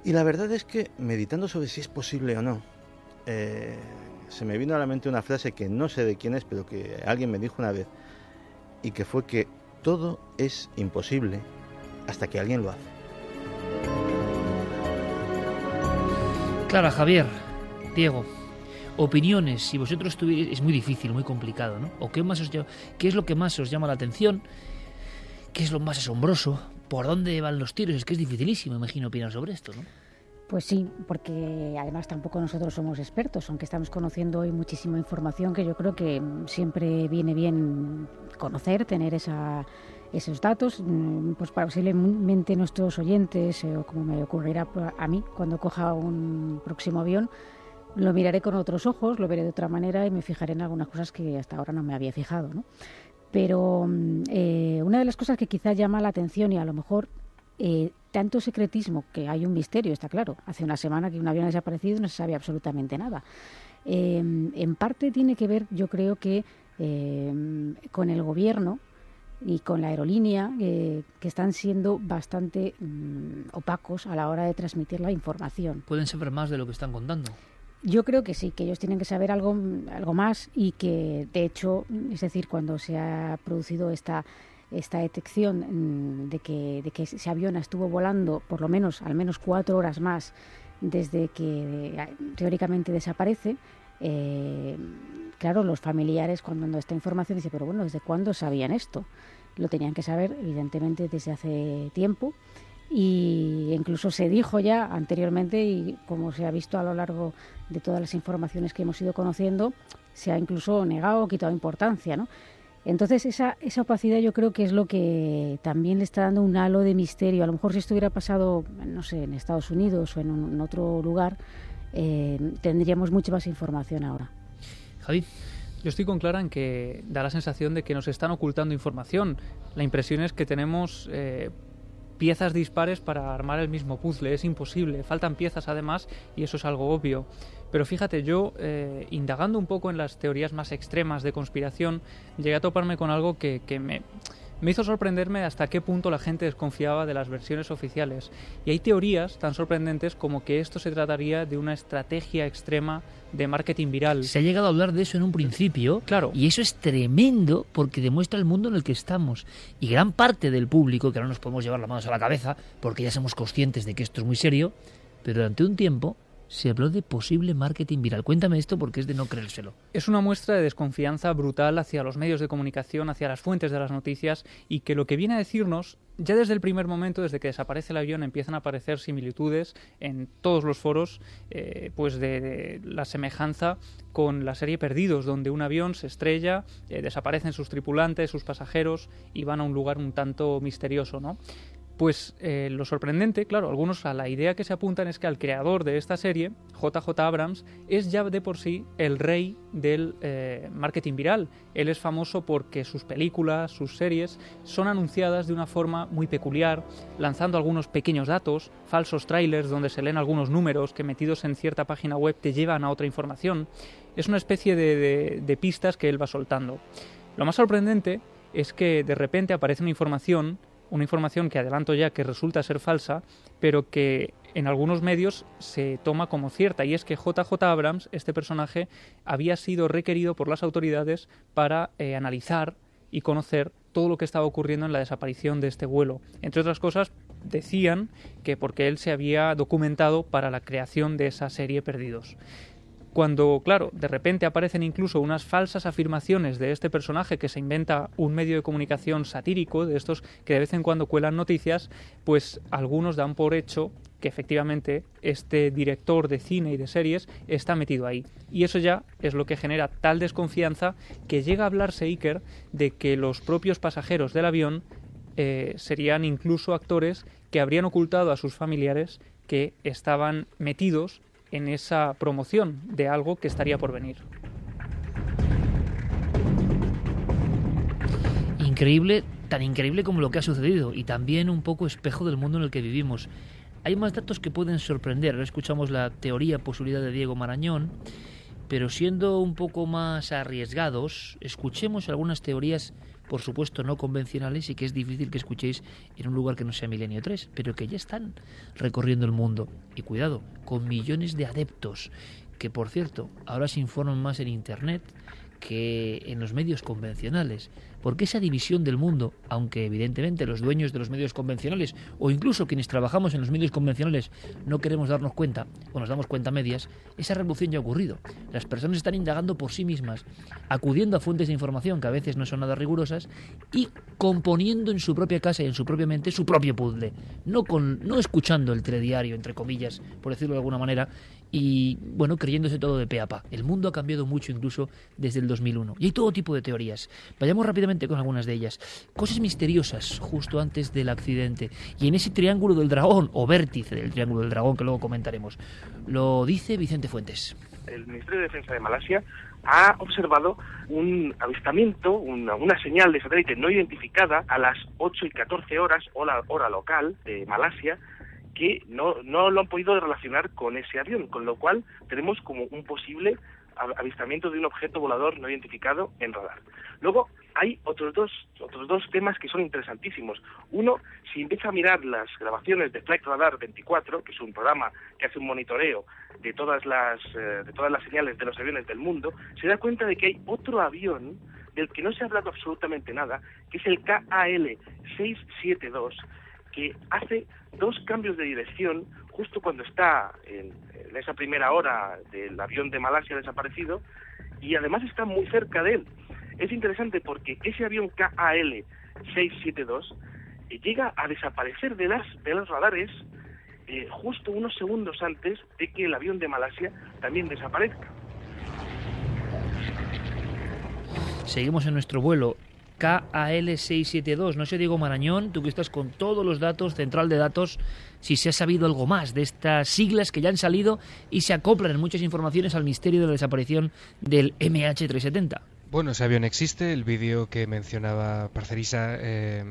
Y la verdad es que meditando sobre si es posible o no, eh, se me vino a la mente una frase que no sé de quién es, pero que alguien me dijo una vez, y que fue que todo es imposible hasta que alguien lo hace. Clara, Javier, Diego, opiniones, si vosotros tuvierais, es muy difícil, muy complicado, ¿no? ¿O qué, más os, qué es lo que más os llama la atención? ¿Qué es lo más asombroso? ¿Por dónde van los tiros? Es que es dificilísimo, imagino, opinar sobre esto, ¿no? Pues sí, porque además tampoco nosotros somos expertos, aunque estamos conociendo hoy muchísima información que yo creo que siempre viene bien conocer, tener esa, esos datos, mm, pues posiblemente nuestros oyentes, eh, o como me ocurrirá a mí cuando coja un próximo avión, lo miraré con otros ojos, lo veré de otra manera y me fijaré en algunas cosas que hasta ahora no me había fijado. ¿no? Pero mm, eh, una de las cosas que quizás llama la atención y a lo mejor eh, tanto secretismo que hay un misterio, está claro. Hace una semana que un avión ha desaparecido y no se sabe absolutamente nada. Eh, en parte tiene que ver, yo creo que, eh, con el gobierno y con la aerolínea, que están siendo bastante mm, opacos a la hora de transmitir la información. ¿Pueden saber más de lo que están contando? Yo creo que sí, que ellos tienen que saber algo, algo más y que, de hecho, es decir, cuando se ha producido esta esta detección mm, de que, de que ese avión estuvo volando por lo menos al menos cuatro horas más desde que eh, teóricamente desaparece, eh, claro, los familiares cuando esta información dicen, pero bueno, ¿desde cuándo sabían esto? lo tenían que saber, evidentemente, desde hace tiempo y incluso se dijo ya anteriormente y como se ha visto a lo largo de todas las informaciones que hemos ido conociendo, se ha incluso negado o quitado importancia, ¿no? Entonces esa, esa opacidad yo creo que es lo que también le está dando un halo de misterio. A lo mejor si esto hubiera pasado, no sé, en Estados Unidos o en, otro lugar, eh, tendríamos mucha más información ahora. Javi. Yo estoy con Clara en que da la sensación de que nos están ocultando información. La impresión es que tenemos eh, piezas dispares para armar el mismo puzzle. Es imposible. Faltan piezas además y eso es algo obvio. Pero fíjate, yo, eh, indagando un poco en las teorías más extremas de conspiración, llegué a toparme con algo que, me, me hizo sorprenderme hasta qué punto la gente desconfiaba de las versiones oficiales. Y hay teorías tan sorprendentes como que esto se trataría de una estrategia extrema de marketing viral. Se ha llegado a hablar de eso en un principio. Claro. Y eso es tremendo porque demuestra el mundo en el que estamos. Y gran parte del público, que no nos podemos llevar las manos a la cabeza, porque ya somos conscientes de que esto es muy serio, pero durante un tiempo se habló de posible marketing viral. Cuéntame esto porque es de no creérselo. Es una muestra de desconfianza brutal hacia los medios de comunicación, hacia las fuentes de las noticias y que lo que viene a decirnos, ya desde el primer momento, desde que desaparece el avión, empiezan a aparecer similitudes en todos los foros, eh, pues de, la semejanza con la serie Perdidos, donde un avión se estrella, eh, desaparecen sus tripulantes, sus pasajeros y van a un lugar un tanto misterioso, ¿no? Pues eh, lo sorprendente, claro, algunos a la idea que se apuntan es que al creador de esta serie, JJ Abrams, es ya de por sí el rey del eh, marketing viral. Él es famoso porque sus películas, sus series, son anunciadas de una forma muy peculiar, lanzando algunos pequeños datos, falsos trailers donde se leen algunos números que metidos en cierta página web te llevan a otra información. Es una especie de pistas que él va soltando. Lo más sorprendente es que de repente aparece una información una información que adelanto ya que resulta ser falsa, pero que en algunos medios se toma como cierta, y es que JJ Abrams, este personaje, había sido requerido por las autoridades para eh, analizar y conocer todo lo que estaba ocurriendo en la desaparición de este vuelo. Entre otras cosas, decían que porque él se había documentado para la creación de esa serie Perdidos cuando, claro, de repente aparecen incluso unas falsas afirmaciones de este personaje que se inventa un medio de comunicación satírico, de estos que de vez en cuando cuelan noticias, pues algunos dan por hecho que efectivamente este director de cine y de series está metido ahí. Y eso ya es lo que genera tal desconfianza que llega a hablarse Iker de que los propios pasajeros del avión eh, serían incluso actores que habrían ocultado a sus familiares que estaban metidos en esa promoción de algo que estaría por venir. Increíble, tan increíble como lo que ha sucedido y también un poco espejo del mundo en el que vivimos. Hay más datos que pueden sorprender. Ahora escuchamos la teoría posibilidad de Diego Marañón, pero siendo un poco más arriesgados, escuchemos algunas teorías por supuesto no convencionales y que es difícil que escuchéis en un lugar que no sea Milenio 3, pero que ya están recorriendo el mundo. Y cuidado, con millones de adeptos, que por cierto, ahora se informan más en Internet que en los medios convencionales. Porque esa división del mundo, aunque evidentemente los dueños de los medios convencionales o incluso quienes trabajamos en los medios convencionales no queremos darnos cuenta o nos damos cuenta medias, esa revolución ya ha ocurrido. Las personas están indagando por sí mismas, acudiendo a fuentes de información que a veces no son nada rigurosas y componiendo en su propia casa y en su propia mente su propio puzzle. No, con, no escuchando el telediario, entre comillas, por decirlo de alguna manera, y bueno, creyéndose todo de pe a pa. El mundo ha cambiado mucho incluso desde el 2001 y hay todo tipo de teorías. Vayamos rápidamente con algunas de ellas. Cosas misteriosas justo antes del accidente y en ese triángulo del dragón o vértice del triángulo del dragón que luego comentaremos. Lo dice Vicente Fuentes. El Ministerio de Defensa de Malasia ha observado un avistamiento, una, una, señal de satélite no identificada a las 8 y 14 horas, hora, hora local de Malasia, que no, no lo han podido relacionar con ese avión, con lo cual tenemos como un posible avistamiento de un objeto volador no identificado en radar. Luego hay otros dos, otros dos temas que son interesantísimos. Uno, si empieza a mirar las grabaciones de Flight Radar 24, que es un programa que hace un monitoreo de todas las, eh, de todas las señales de los aviones del mundo, se da cuenta de que hay otro avión del que no se ha hablado absolutamente nada, que es el KAL 672, que hace dos cambios de dirección justo cuando está en, esa primera hora del avión de Malasia desaparecido y además está muy cerca de él. Es interesante porque ese avión KAL 672 eh, llega a desaparecer de las de los radares eh, justo unos segundos antes de que el avión de Malasia también desaparezca. Seguimos en nuestro vuelo. KAL672. No sé, Diego Marañón, tú que estás con todos los datos, central de datos, si se ha sabido algo más de estas siglas que ya han salido y se acoplan en muchas informaciones al misterio de la desaparición del MH370. Bueno, ese avión existe, el vídeo que mencionaba Parcerisa, eh,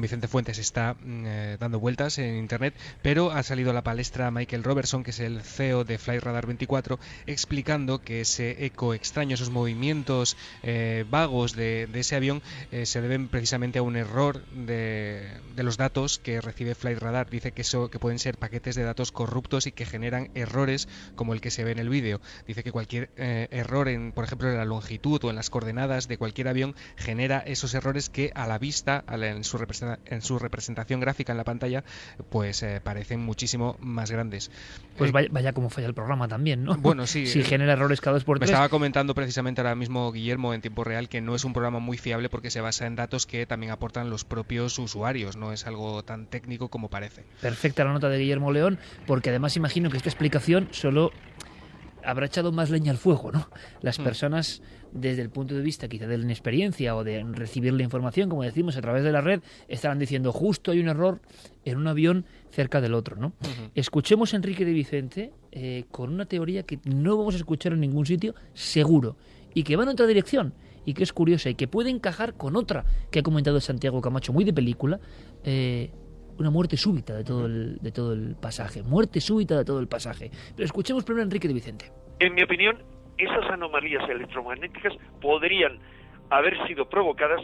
Vicente Fuentes está mm, eh, dando vueltas en internet, pero ha salido a la palestra Michael Robertson, que es el CEO de Flightradar 24, explicando que ese eco extraño, esos movimientos eh, vagos de, ese avión se deben precisamente a un error de, los datos que recibe Flightradar. Dice que eso que pueden ser paquetes de datos corruptos y que generan errores como el que se ve en el vídeo. Dice que cualquier error en, por ejemplo, en la longitud o en las de cualquier avión genera esos errores que a la vista, en su, representación gráfica en la pantalla, pues eh, parecen muchísimo más grandes. Pues eh, vaya, como falla el programa también, ¿no? Bueno, sí. si genera errores cada vez por Me estaba comentando precisamente ahora mismo Guillermo en tiempo real que no es un programa muy fiable porque se basa en datos que también aportan los propios usuarios, no es algo tan técnico como parece. Perfecta la nota de Guillermo León, porque además imagino que esta explicación solo habrá echado más leña al fuego, ¿no? Las mm. personas, desde el punto de vista quizá de la inexperiencia o de recibir la información, como decimos, a través de la red, estarán diciendo justo hay un error en un avión cerca del otro, ¿no? Escuchemos a Enrique de Vicente eh, con una teoría que no vamos a escuchar en ningún sitio, seguro, y que va en otra dirección, y que es curiosa, y que puede encajar con otra que ha comentado Santiago Camacho, muy de película, eh, una muerte súbita de todo, el, de todo el pasaje, muerte súbita de todo el pasaje. Pero escuchemos primero a Enrique de Vicente. En mi opinión, esas anomalías electromagnéticas podrían haber sido provocadas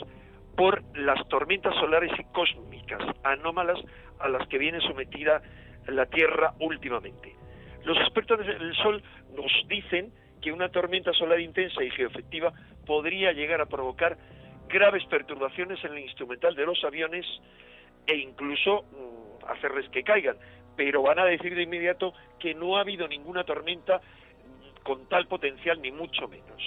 por las tormentas solares y cósmicas anómalas a las que viene sometida la Tierra últimamente. Los expertos del Sol nos dicen que una tormenta solar intensa y geoefectiva podría llegar a provocar graves perturbaciones en el instrumental de los aviones e incluso mm, hacerles que caigan. Pero van a decir de inmediato que no ha habido ninguna tormenta con tal potencial, ni mucho menos.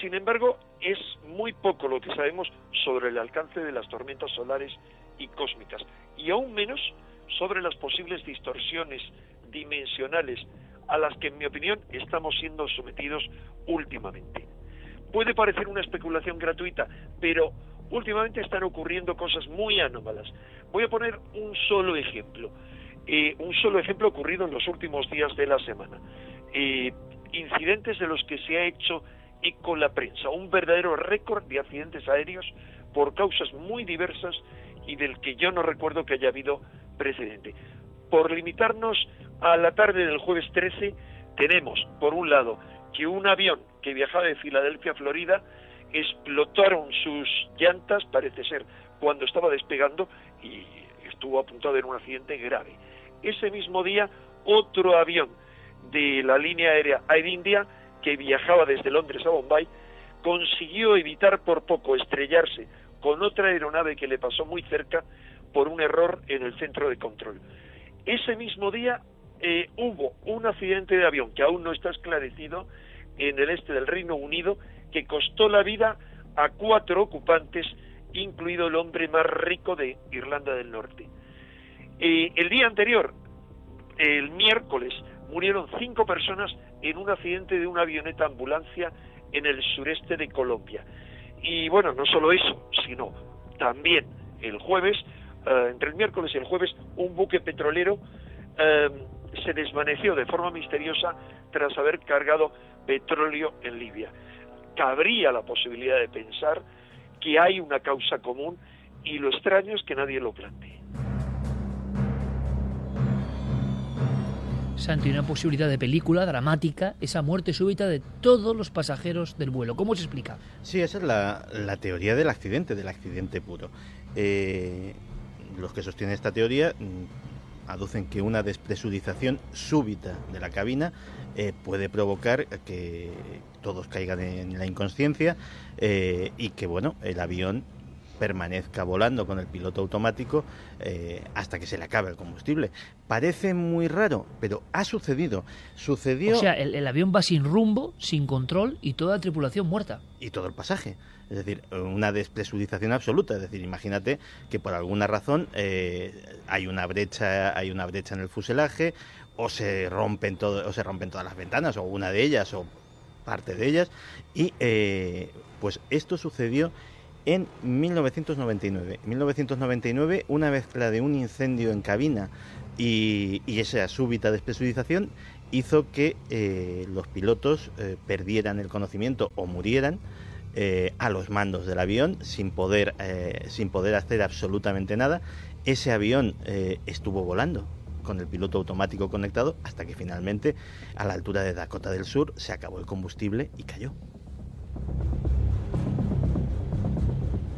Sin embargo, es muy poco lo que sabemos sobre el alcance de las tormentas solares y cósmicas, y aún menos sobre las posibles distorsiones dimensionales a las que, en mi opinión, estamos siendo sometidos últimamente. Puede parecer una especulación gratuita, pero últimamente están ocurriendo cosas muy anómalas. Voy a poner un solo ejemplo, eh, un solo ejemplo ocurrido en los últimos días de la semana. Eh, incidentes de los que se ha hecho eco la prensa, un verdadero récord de accidentes aéreos por causas muy diversas y del que yo no recuerdo que haya habido precedente. Por limitarnos a la tarde del jueves 13, tenemos, por un lado, que un avión que viajaba de Filadelfia a Florida explotaron sus llantas, parece ser, cuando estaba despegando y estuvo apuntado en un accidente grave. Ese mismo día, otro avión de la línea aérea Air India, que viajaba desde Londres a Bombay, consiguió evitar por poco estrellarse con otra aeronave que le pasó muy cerca por un error en el centro de control. Ese mismo día eh, hubo un accidente de avión que aún no está esclarecido en el este del Reino Unido que costó la vida a cuatro ocupantes, incluido el hombre más rico de Irlanda del Norte. Eh, el día anterior, el miércoles, murieron cinco personas en un accidente de una avioneta ambulancia en el sureste de Colombia. Y bueno, no solo eso, sino también el jueves, eh, entre el miércoles y el jueves, un buque petrolero eh, se desvaneció de forma misteriosa tras haber cargado petróleo en Libia cabría la posibilidad de pensar que hay una causa común y lo extraño es que nadie lo Santi, una posibilidad de película dramática, esa muerte súbita de todos los pasajeros del vuelo. ¿Cómo se explica? Sí, esa es la, teoría del accidente, del accidente puro. Eh, los que sostienen esta teoría mm, aducen que una despresurización súbita de la cabina eh, puede provocar que todos caigan en la inconsciencia eh, y que bueno el avión permanezca volando con el piloto automático eh, hasta que se le acabe el combustible. Parece muy raro, pero ha sucedido. Sucedió. O sea, el, avión va sin rumbo, sin control y toda la tripulación muerta. Y todo el pasaje. Es decir, una despresurización absoluta. Es decir, imagínate que por alguna razón eh, hay una brecha, hay una brecha en el fuselaje, o se rompen todo, o se rompen todas las ventanas, o una de ellas, o parte de ellas, y eh, pues esto sucedió en 1999. En 1999, una mezcla de un incendio en cabina y, esa súbita despresurización hizo que eh, los pilotos eh, perdieran el conocimiento o murieran eh, a los mandos del avión sin poder, sin poder hacer absolutamente nada. Ese avión estuvo volando con el piloto automático conectado hasta que finalmente a la altura de Dakota del Sur se acabó el combustible y cayó.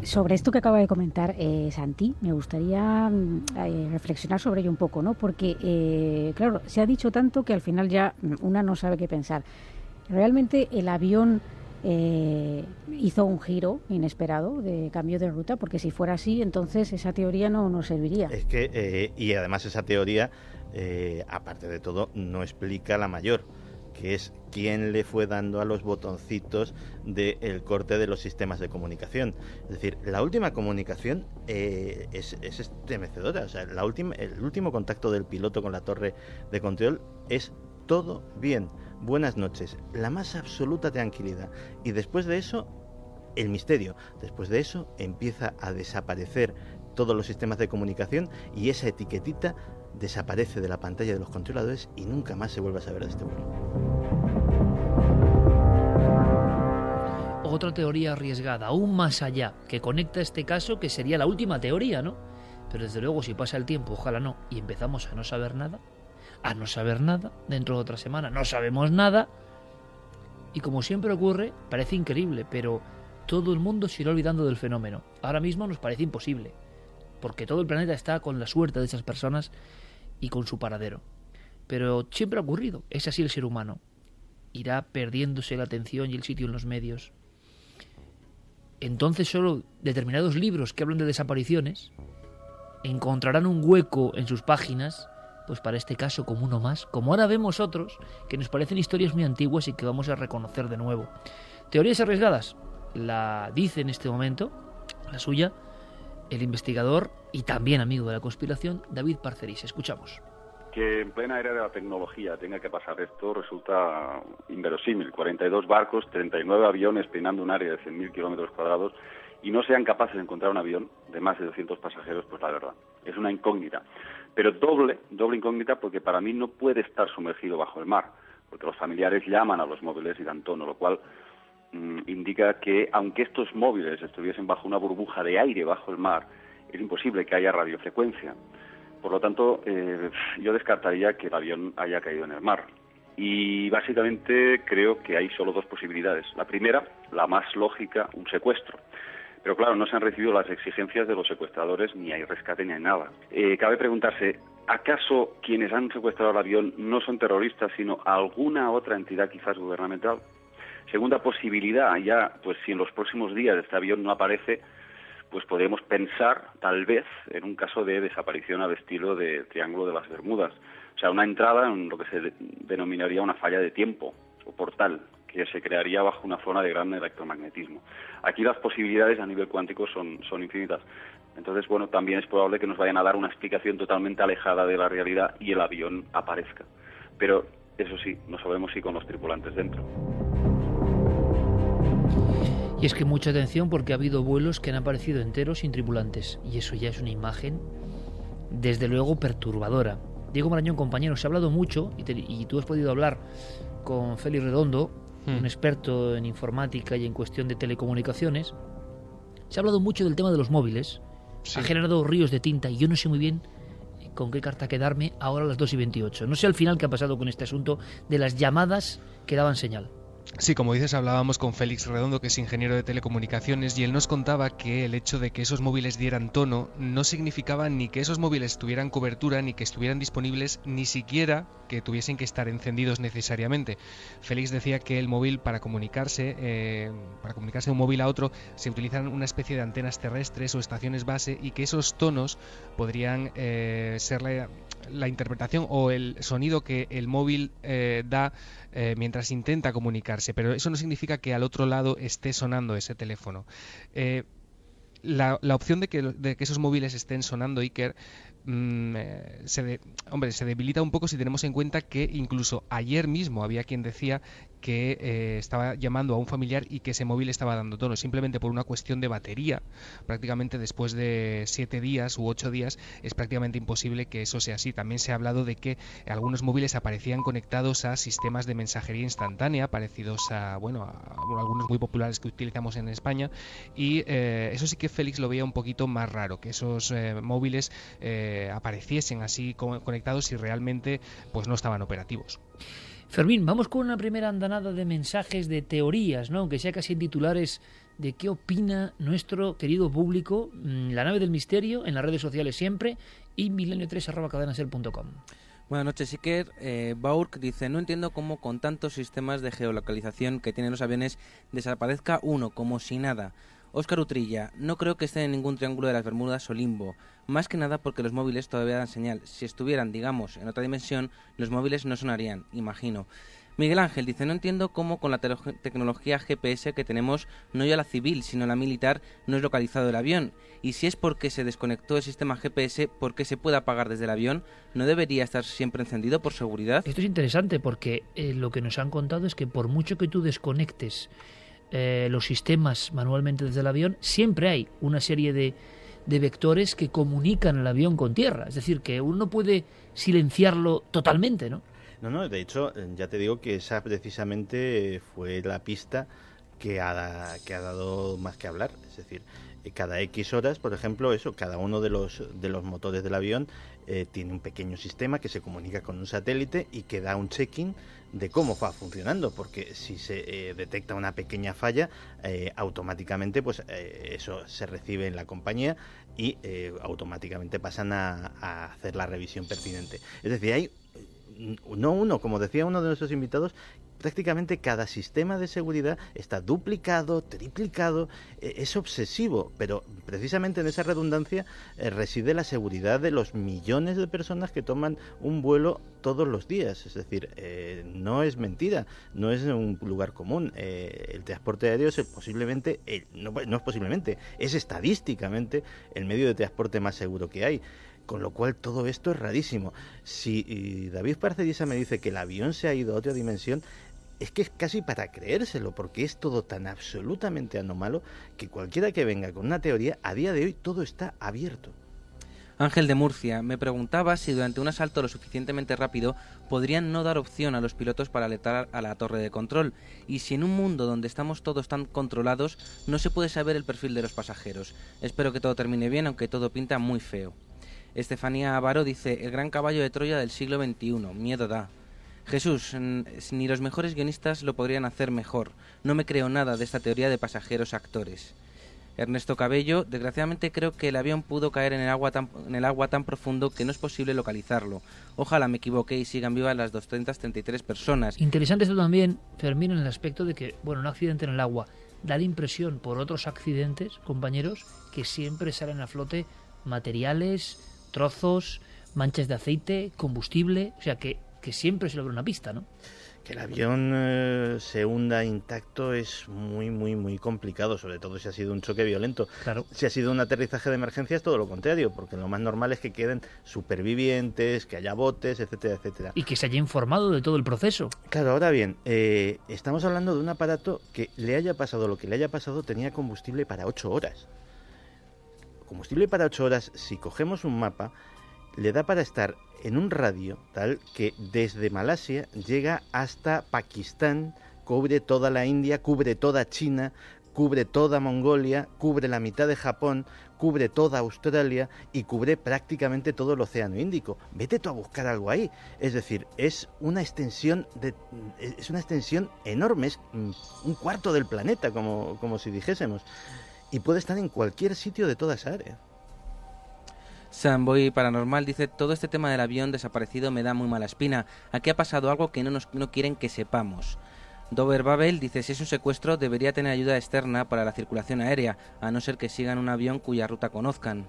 Sobre esto que acaba de comentar eh, Santi, me gustaría mm, eh, reflexionar sobre ello un poco, ¿no? Porque, eh, claro, se ha dicho tanto que al final ya mm, una no sabe qué pensar. Realmente el avión hizo un giro inesperado de cambio de ruta, porque si fuera así, entonces esa teoría no nos serviría. Es que, y además esa teoría, aparte de todo, no explica la mayor que es quién le fue dando a los botoncitos del corte de los sistemas de comunicación. Es decir, la última comunicación eh, es, estremecedora. O sea, la última, el último contacto del piloto con la torre de control es todo bien. Buenas noches. La más absoluta tranquilidad. Y después de eso, el misterio. Después de eso, empieza a desaparecer todos los sistemas de comunicación y esa etiquetita desaparece de la pantalla de los controladores y nunca más se vuelve a saber de este vuelo. Otra teoría arriesgada, aún más allá, que conecta este caso, que sería la última teoría, ¿no? Pero desde luego, si pasa el tiempo, ojalá no, y empezamos a no saber nada, a no saber nada, dentro de otra semana no sabemos nada, y como siempre ocurre, parece increíble, pero todo el mundo se irá olvidando del fenómeno. Ahora mismo nos parece imposible, porque todo el planeta está con la suerte de esas personas y con su paradero. Pero siempre ha ocurrido, es así el ser humano. Irá perdiéndose la atención y el sitio en los medios. Entonces solo determinados libros que hablan de desapariciones encontrarán un hueco en sus páginas, pues para este caso como uno más, como ahora vemos otros que nos parecen historias muy antiguas y que vamos a reconocer de nuevo. Teorías arriesgadas, la dice en este momento, la suya, el investigador y también amigo de la conspiración, David Parceris. Escuchamos. Que en plena era de la tecnología tenga que pasar esto resulta inverosímil. 42 barcos, 39 aviones peinando un área de 100.000 kilómetros cuadrados y no sean capaces de encontrar un avión de más de 200 pasajeros, pues la verdad, es una incógnita. Pero doble, doble incógnita porque para mí no puede estar sumergido bajo el mar, porque los familiares llaman a los móviles y dan tono, lo cual Mm, indica que aunque estos móviles estuviesen bajo una burbuja de aire bajo el mar, es imposible que haya radiofrecuencia. Por lo tanto, eh, yo descartaría que el avión haya caído en el mar. Y básicamente creo que hay solo dos posibilidades. La primera, la más lógica, un secuestro. Pero claro, no se han recibido las exigencias de los secuestradores, ni hay rescate ni hay nada. Eh, cabe preguntarse, ¿acaso quienes han secuestrado el avión no son terroristas, sino alguna otra entidad quizás gubernamental? Segunda posibilidad, ya, pues si en los próximos días este avión no aparece, pues podemos pensar, tal vez, en un caso de desaparición al estilo de Triángulo de las Bermudas. O sea, una entrada en lo que se denominaría una falla de tiempo o portal, que se crearía bajo una zona de gran electromagnetismo. Aquí las posibilidades a nivel cuántico son, son infinitas. Entonces, bueno, también es probable que nos vayan a dar una explicación totalmente alejada de la realidad y el avión aparezca. Pero, eso sí, no sabemos si con los tripulantes dentro. Y es que mucha atención porque ha habido vuelos que han aparecido enteros sin tripulantes. Y eso ya es una imagen, desde luego, perturbadora. Diego Marañón, compañero, se ha hablado mucho, y, tú has podido hablar con Félix Redondo, hmm. un experto en informática y en cuestión de telecomunicaciones. Se ha hablado mucho del tema de los móviles. Ha generado ríos de tinta y yo no sé muy bien con qué carta quedarme ahora a las 2 y 28. No sé al final qué ha pasado con este asunto de las llamadas que daban señal. Sí, como dices, hablábamos con Félix Redondo, que es ingeniero de telecomunicaciones, y él nos contaba que el hecho de que esos móviles dieran tono no significaba ni que esos móviles tuvieran cobertura, ni que estuvieran disponibles, ni siquiera que tuviesen que estar encendidos necesariamente. Félix decía que el móvil para comunicarse, eh, para comunicarse de un móvil a otro, se utilizan una especie de antenas terrestres o estaciones base y que esos tonos podrían eh, ser la, interpretación o el sonido que el móvil eh, da eh, mientras intenta comunicarse, pero eso no significa que al otro lado esté sonando ese teléfono. Eh, la, opción de que, esos móviles estén sonando Iker mmm, se, de, hombre, se debilita un poco si tenemos en cuenta que incluso ayer mismo había quien decía que eh, estaba llamando a un familiar y que ese móvil estaba dando tono, simplemente por una cuestión de batería. Prácticamente después de siete días u ocho días es prácticamente imposible que eso sea así. También se ha hablado de que algunos móviles aparecían conectados a sistemas de mensajería instantánea, parecidos a, bueno, a, algunos muy populares que utilizamos en España, y eh, eso sí que Félix lo veía un poquito más raro, que esos eh, móviles apareciesen así conectados y realmente pues no estaban operativos. Fermín, vamos con una primera andanada de mensajes, de teorías, ¿no? aunque sea casi en titulares, de qué opina nuestro querido público, la nave del misterio, en las redes sociales siempre, y milenio3.cadenasel.com. Buenas noches, Iker. Eh, Baurk dice, no entiendo cómo con tantos sistemas de geolocalización que tienen los aviones desaparezca uno como si nada. Óscar Utrilla, no creo que esté en ningún triángulo de las Bermudas o limbo, más que nada porque los móviles todavía dan señal. Si estuvieran, digamos, en otra dimensión, los móviles no sonarían, imagino. Miguel Ángel dice, no entiendo cómo con la te tecnología GPS que tenemos, no ya la civil, sino la militar, no es localizado el avión. Y si es porque se desconectó el sistema GPS, ¿por qué se puede apagar desde el avión? ¿No debería estar siempre encendido por seguridad? Esto es interesante porque eh, lo que nos han contado es que por mucho que tú desconectes eh, los sistemas manualmente desde el avión, siempre hay una serie de, de vectores que comunican el avión con tierra. Es decir, que uno no puede silenciarlo totalmente, ¿no? No, no, de hecho, ya te digo que esa precisamente fue la pista que ha, que ha dado más que hablar. Es decir, cada X horas, por ejemplo, eso, cada uno de los, de los motores del avión eh, tiene un pequeño sistema que se comunica con un satélite y que da un check-in de cómo va funcionando, porque si se eh, detecta una pequeña falla, eh, automáticamente pues eh, eso se recibe en la compañía y eh, automáticamente pasan a, hacer la revisión pertinente. Es decir, hay no uno, como decía uno de nuestros invitados, prácticamente cada sistema de seguridad está duplicado, triplicado, eh, es obsesivo, pero precisamente en esa redundancia eh, reside la seguridad de los millones de personas que toman un vuelo todos los días. Es decir, eh, no es mentira, no es un lugar común. Eh, el transporte aéreo es posiblemente, el, no, no es posiblemente, es estadísticamente el medio de transporte más seguro que hay. Con lo cual todo esto es rarísimo. Si David Parcellisa me dice que el avión se ha ido a otra dimensión, es que es casi para creérselo, porque es todo tan absolutamente anómalo que cualquiera que venga con una teoría, a día de hoy todo está abierto. Ángel de Murcia me preguntaba si durante un asalto lo suficientemente rápido podrían no dar opción a los pilotos para alertar a la torre de control y si en un mundo donde estamos todos tan controlados no se puede saber el perfil de los pasajeros. Espero que todo termine bien, aunque todo pinta muy feo. Estefanía Avaro dice, el gran caballo de Troya del siglo XXI, miedo da. Jesús, ni los mejores guionistas lo podrían hacer mejor. No me creo nada de esta teoría de pasajeros actores. Ernesto Cabello, desgraciadamente creo que el avión pudo caer en el, agua tan, en el agua tan profundo que no es posible localizarlo. Ojalá me equivoque y sigan vivas las 233 personas. Interesante esto también, Fermín, en el aspecto de que, bueno, un accidente en el agua da la impresión por otros accidentes, compañeros, que siempre salen a flote materiales, trozos, manchas de aceite, combustible, o sea que, que siempre se logra una pista, ¿no? Que el avión eh, se hunda intacto es muy, muy, muy complicado, sobre todo si ha sido un choque violento. Claro. Si ha sido un aterrizaje de emergencia es todo lo contrario, porque lo más normal es que queden supervivientes, que haya botes, etcétera, etcétera. Y que se haya informado de todo el proceso. Claro, ahora bien, eh, estamos hablando de un aparato que le haya pasado lo que le haya pasado, tenía combustible para ocho horas. Combustible para ocho horas, si cogemos un mapa, le da para estar en un radio tal que desde Malasia llega hasta Pakistán, cubre toda la India, cubre toda China, cubre toda Mongolia, cubre la mitad de Japón, cubre toda Australia y cubre prácticamente todo el Océano Índico. Vete tú a buscar algo ahí. Es decir, es una extensión de, es una extensión enorme, es un cuarto del planeta, como, como si dijésemos. Y puede estar en cualquier sitio de toda esa área. Samboy Paranormal dice, todo este tema del avión desaparecido me da muy mala espina. Aquí ha pasado algo que no, nos, no quieren que sepamos. Dover Babel dice, si es un secuestro debería tener ayuda externa para la circulación aérea, a no ser que sigan un avión cuya ruta conozcan.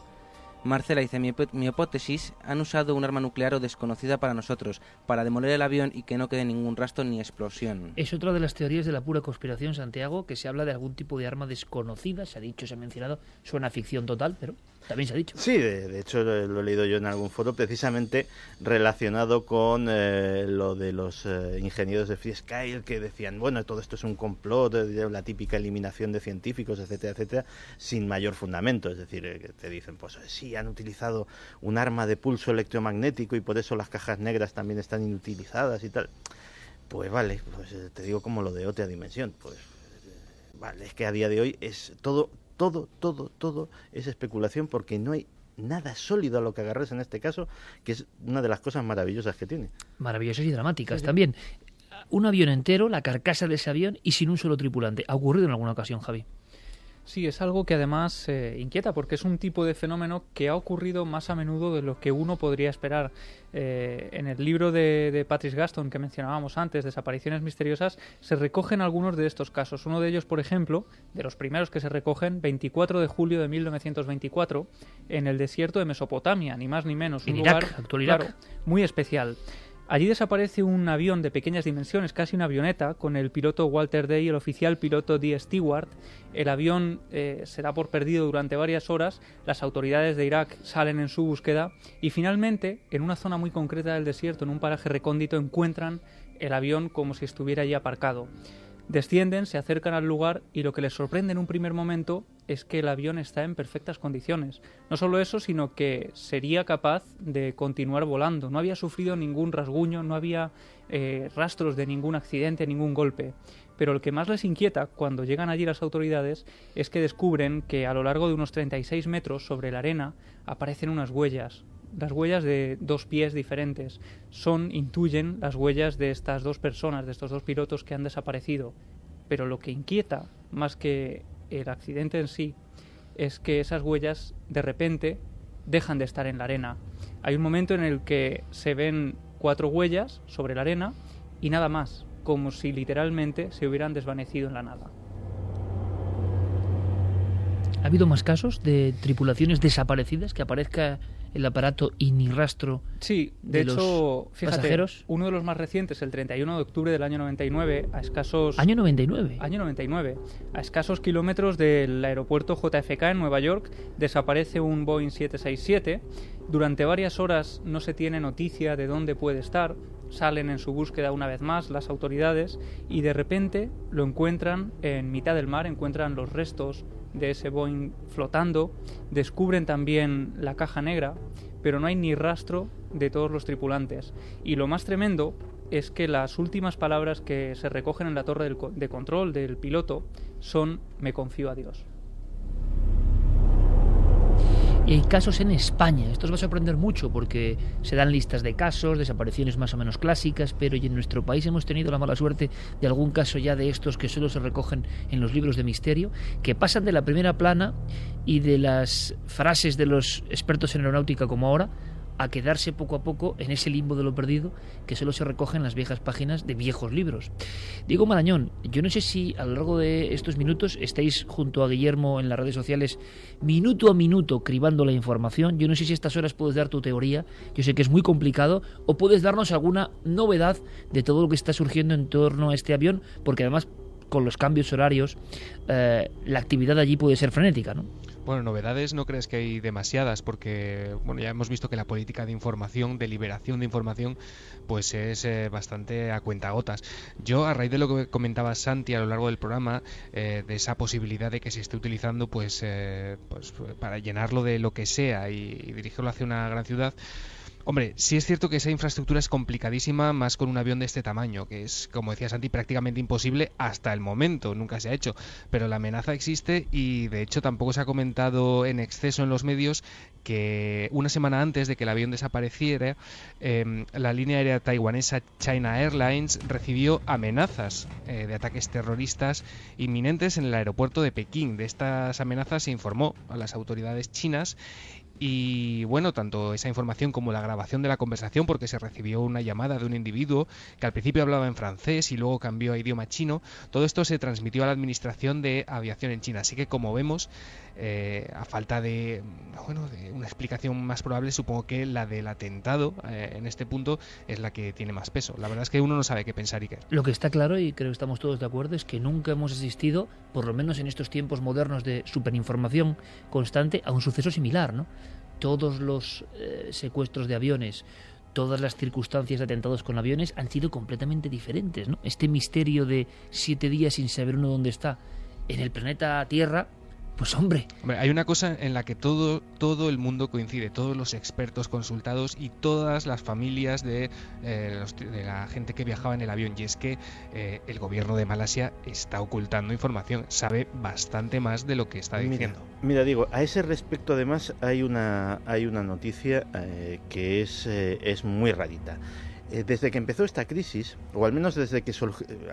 Marcela dice, mi, hipótesis, han usado un arma nuclear o desconocida para nosotros, para demoler el avión y que no quede ningún rastro ni explosión. Es otra de las teorías de la pura conspiración, Santiago, que se habla de algún tipo de arma desconocida, se ha dicho, se ha mencionado, suena ficción total, pero también se ha dicho. Sí, de, hecho lo, he leído yo en algún foro precisamente relacionado con eh, lo de los eh, ingenieros de Free que decían, bueno, todo esto es un complot, la típica eliminación de científicos, etcétera, etcétera, sin mayor fundamento. Es decir, eh, que te dicen, pues sí, han utilizado un arma de pulso electromagnético y por eso las cajas negras también están inutilizadas y tal. Pues vale, pues te digo como lo de otra dimensión. Pues vale, es que a día de hoy es todo todo, todo, todo es especulación porque no hay nada sólido a lo que agarres en este caso, que es una de las cosas maravillosas que tiene. Maravillosas y dramáticas también. Un avión entero, la carcasa de ese avión y sin un solo tripulante. ¿Ha ocurrido en alguna ocasión, Javi? Sí, es algo que además eh, inquieta porque es un tipo de fenómeno que ha ocurrido más a menudo de lo que uno podría esperar. Eh, en el libro de, de, Patrice Gaston que mencionábamos antes, Desapariciones Misteriosas, se recogen algunos de estos casos. Uno de ellos, por ejemplo, de los primeros que se recogen, 24 de julio de 1924, en el desierto de Mesopotamia, ni más ni menos. Un lugar, actual muy especial. Allí desaparece un avión de pequeñas dimensiones, casi una avioneta, con el piloto Walter Day y el oficial piloto Dee Stewart. El avión eh, se da por perdido durante varias horas, las autoridades de Irak salen en su búsqueda y finalmente, en una zona muy concreta del desierto, en un paraje recóndito, encuentran el avión como si estuviera allí aparcado. Descienden, se acercan al lugar y lo que les sorprende en un primer momento es que el avión está en perfectas condiciones. No solo eso, sino que sería capaz de continuar volando. No había sufrido ningún rasguño, no había eh, rastros de ningún accidente, ningún golpe. Pero lo que más les inquieta cuando llegan allí las autoridades es que descubren que a lo largo de unos 36 metros sobre la arena aparecen unas huellas, las huellas de dos pies diferentes. Son, intuyen, las huellas de estas dos personas, de estos dos pilotos que han desaparecido. Pero lo que inquieta, más que el accidente en sí, es que esas huellas de repente dejan de estar en la arena. Hay un momento en el que se ven cuatro huellas sobre la arena y nada más, como si literalmente se hubieran desvanecido en la nada. ¿Ha habido más casos de tripulaciones desaparecidas que aparezca el aparato y ni rastro sí, de, hecho, fíjate, Uno de los más recientes, el 31 de octubre del año 99, a escasos... ¿Año 99? Año 99. A escasos kilómetros del aeropuerto JFK en Nueva York desaparece un Boeing 767. Durante varias horas no se tiene noticia de dónde puede estar. Salen en su búsqueda una vez más las autoridades y de repente lo encuentran en mitad del mar, encuentran los restos de ese Boeing flotando, descubren también la caja negra, pero no hay ni rastro de todos los tripulantes. Y lo más tremendo es que las últimas palabras que se recogen en la torre de control del piloto son me confío a Dios. Y hay casos en España. Esto os va a sorprender mucho porque se dan listas de casos, desapariciones más o menos clásicas, pero en nuestro país hemos tenido la mala suerte de algún caso ya de estos que solo se recogen en los libros de misterio, que pasan de la primera plana y de las frases de los expertos en aeronáutica como ahora a quedarse poco a poco en ese limbo de lo perdido que solo se recoge en las viejas páginas de viejos libros. Diego Marañón, yo no sé si a lo largo de estos minutos estáis junto a Guillermo en las redes sociales minuto a minuto cribando la información. Yo no sé si a estas horas puedes dar tu teoría, yo sé que es muy complicado, o puedes darnos alguna novedad de todo lo que está surgiendo en torno a este avión, porque además con los cambios horarios eh, la actividad allí puede ser frenética, ¿no? Bueno, novedades no crees que hay demasiadas porque bueno, ya hemos visto que la política de información, de liberación de información, pues es eh, bastante a cuentagotas. Yo a raíz de lo que comentaba Santi a lo largo del programa, eh, de esa posibilidad de que se esté utilizando pues, eh, pues para llenarlo de lo que sea y dirigirlo hacia una gran ciudad, Hombre, sí es cierto que esa infraestructura es complicadísima, más con un avión de este tamaño, que es, como decía Santi, prácticamente imposible hasta el momento, nunca se ha hecho. Pero la amenaza existe y de hecho tampoco se ha comentado en exceso en los medios que una semana antes de que el avión desapareciera, em, la línea aérea taiwanesa China Airlines recibió amenazas eh, de ataques terroristas inminentes en el aeropuerto de Pekín. De estas amenazas se informó a las autoridades chinas y bueno, tanto esa información como la grabación de la conversación, porque se recibió una llamada de un individuo que al principio hablaba en francés y luego cambió a idioma chino, todo esto se transmitió a la Administración de Aviación en China. Así que como vemos, eh, a falta de, bueno, de una explicación más probable, supongo que la del atentado eh, en este punto es la que tiene más peso. La verdad es que uno no sabe qué pensar, Iker. Lo que está claro, y creo que estamos todos de acuerdo, es que nunca hemos asistido, por lo menos en estos tiempos modernos de superinformación constante, a un suceso similar, ¿no? todos los eh, secuestros de aviones, todas las circunstancias de atentados con aviones han sido completamente diferentes. Este misterio de siete días sin saber uno dónde está en el planeta Tierra pues hombre. Hay una cosa en la que todo, todo el mundo coincide, todos los expertos consultados y todas las familias de, eh, de la gente que viajaba en el avión. Y es que eh, el gobierno de Malasia está ocultando información, sabe bastante más de lo que está diciendo. Mira, digo, a ese respecto además hay una, hay una noticia eh, que es, es muy rarita. Eh, desde que empezó esta crisis, o al menos desde que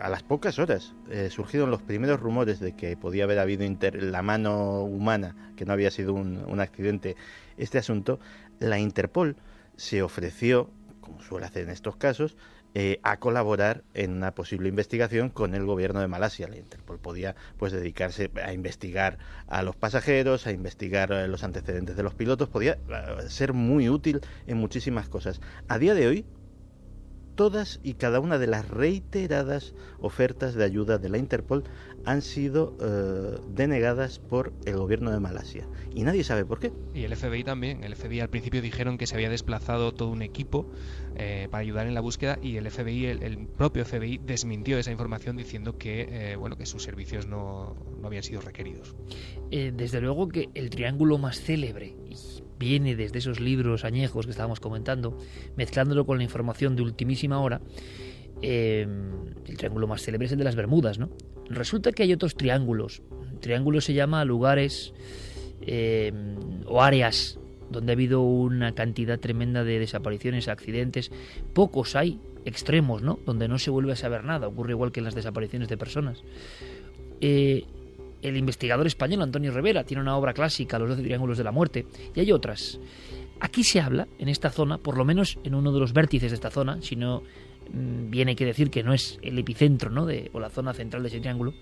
a las pocas horas eh, surgieron los primeros rumores de que podía haber habido la mano humana, que no había sido un, accidente, este asunto, la Interpol se ofreció, como suele hacer en estos casos, eh, a colaborar en una posible investigación con el gobierno de Malasia. La Interpol podía pues dedicarse a investigar a los pasajeros, a investigar los antecedentes de los pilotos, podía ser muy útil en muchísimas cosas. A día de hoy, todas y cada una de las reiteradas ofertas de ayuda de la Interpol han sido eh, denegadas por el gobierno de Malasia. Y nadie sabe por qué. Y el FBI también. El FBI al principio dijeron que se había desplazado todo un equipo eh, para ayudar en la búsqueda y el FBI, el, propio FBI, desmintió esa información diciendo que, eh, bueno, que sus servicios no, no habían sido requeridos. desde luego que el triángulo más célebre viene desde esos libros añejos que estábamos comentando, mezclándolo con la información de ultimísima hora, em, el triángulo más célebre es el de las Bermudas, ¿no? Resulta que hay otros triángulos. triángulo se llama lugares em, o áreas donde ha habido una cantidad tremenda de desapariciones, accidentes. Pocos hay extremos, ¿no? Donde no se vuelve a saber nada. Ocurre igual que en las desapariciones de personas. Eh, el investigador español Antonio Rivera tiene una obra clásica, Los doce triángulos de la muerte, y hay otras. Aquí se habla, en esta zona, por lo menos en uno de los vértices de esta zona, si no mm, viene que decir que no es el epicentro ¿no? o la zona central de ese triángulo,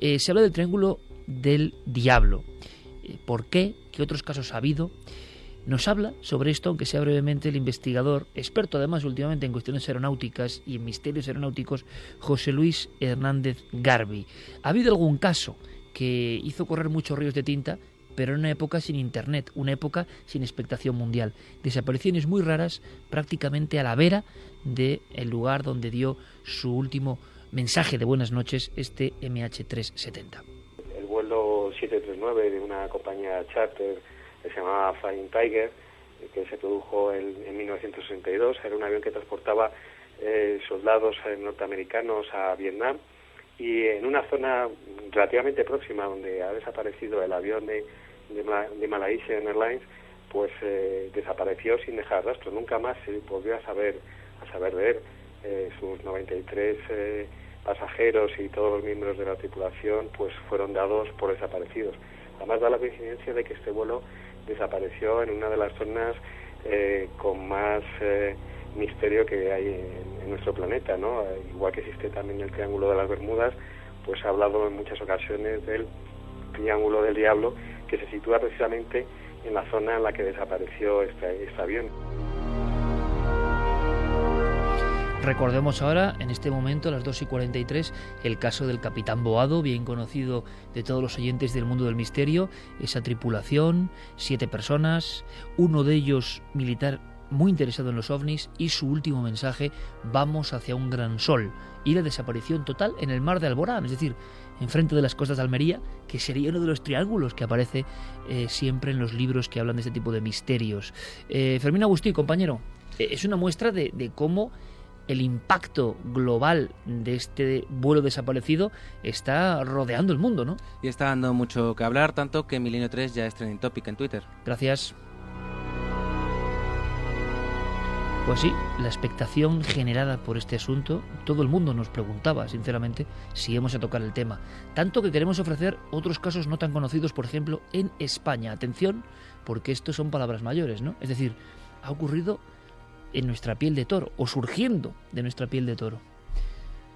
eh, se habla del triángulo del diablo. Eh, ¿Por qué? ¿Qué otros casos ha habido? Nos habla sobre esto, aunque sea brevemente, el investigador, experto además últimamente en cuestiones aeronáuticas y en misterios aeronáuticos, José Luis Hernández Garbi. ¿Ha habido algún caso que hizo correr muchos ríos de tinta, pero en una época sin Internet, una época sin expectación mundial. Desapariciones muy raras, prácticamente a la vera del lugar donde dio su último mensaje de buenas noches, este MH370. El vuelo 739 de una compañía charter que se llamaba Flying Tiger, que se produjo en, 1962, era un avión que transportaba eh, soldados eh, norteamericanos a Vietnam y en una zona relativamente próxima donde ha desaparecido el avión de, de, Malaysian Airlines, pues eh, desapareció sin dejar rastro. Nunca más se volvió a saber, a saber de él. Eh, sus 93 eh, pasajeros y todos los miembros de la tripulación pues fueron dados por desaparecidos. Además da la coincidencia de que este vuelo desapareció en una de las zonas con más misterio que hay en, nuestro planeta, ¿no? Igual que existe también el Triángulo de las Bermudas, pues ha hablado en muchas ocasiones del Triángulo del Diablo, que se sitúa precisamente en la zona en la que desapareció este, este avión. Recordemos ahora, en este momento, a las 2 y 43, el caso del capitán Boado, bien conocido de todos los oyentes del mundo del misterio. Esa tripulación, siete personas, uno de ellos militar muy interesado en los ovnis y su último mensaje, vamos hacia un gran sol y la desaparición total en el mar de Alborán, es decir, enfrente de las costas de Almería, que sería uno de los triángulos que aparece eh, siempre en los libros que hablan de este tipo de misterios. Eh, Fermín Agustí, compañero. Eh, es una muestra de, de cómo el impacto global de este vuelo desaparecido está rodeando el mundo, ¿no? Y está dando mucho que hablar, tanto que Milenio 3 ya es trending topic en Twitter. Gracias. Pues sí, la expectación generada por este asunto, todo el mundo nos preguntaba, sinceramente, si íbamos a tocar el tema. Tanto que queremos ofrecer otros casos no tan conocidos, por ejemplo, en España. Atención, porque estos son palabras mayores, ¿no? Es decir, ha ocurrido en nuestra piel de toro o surgiendo de nuestra piel de toro.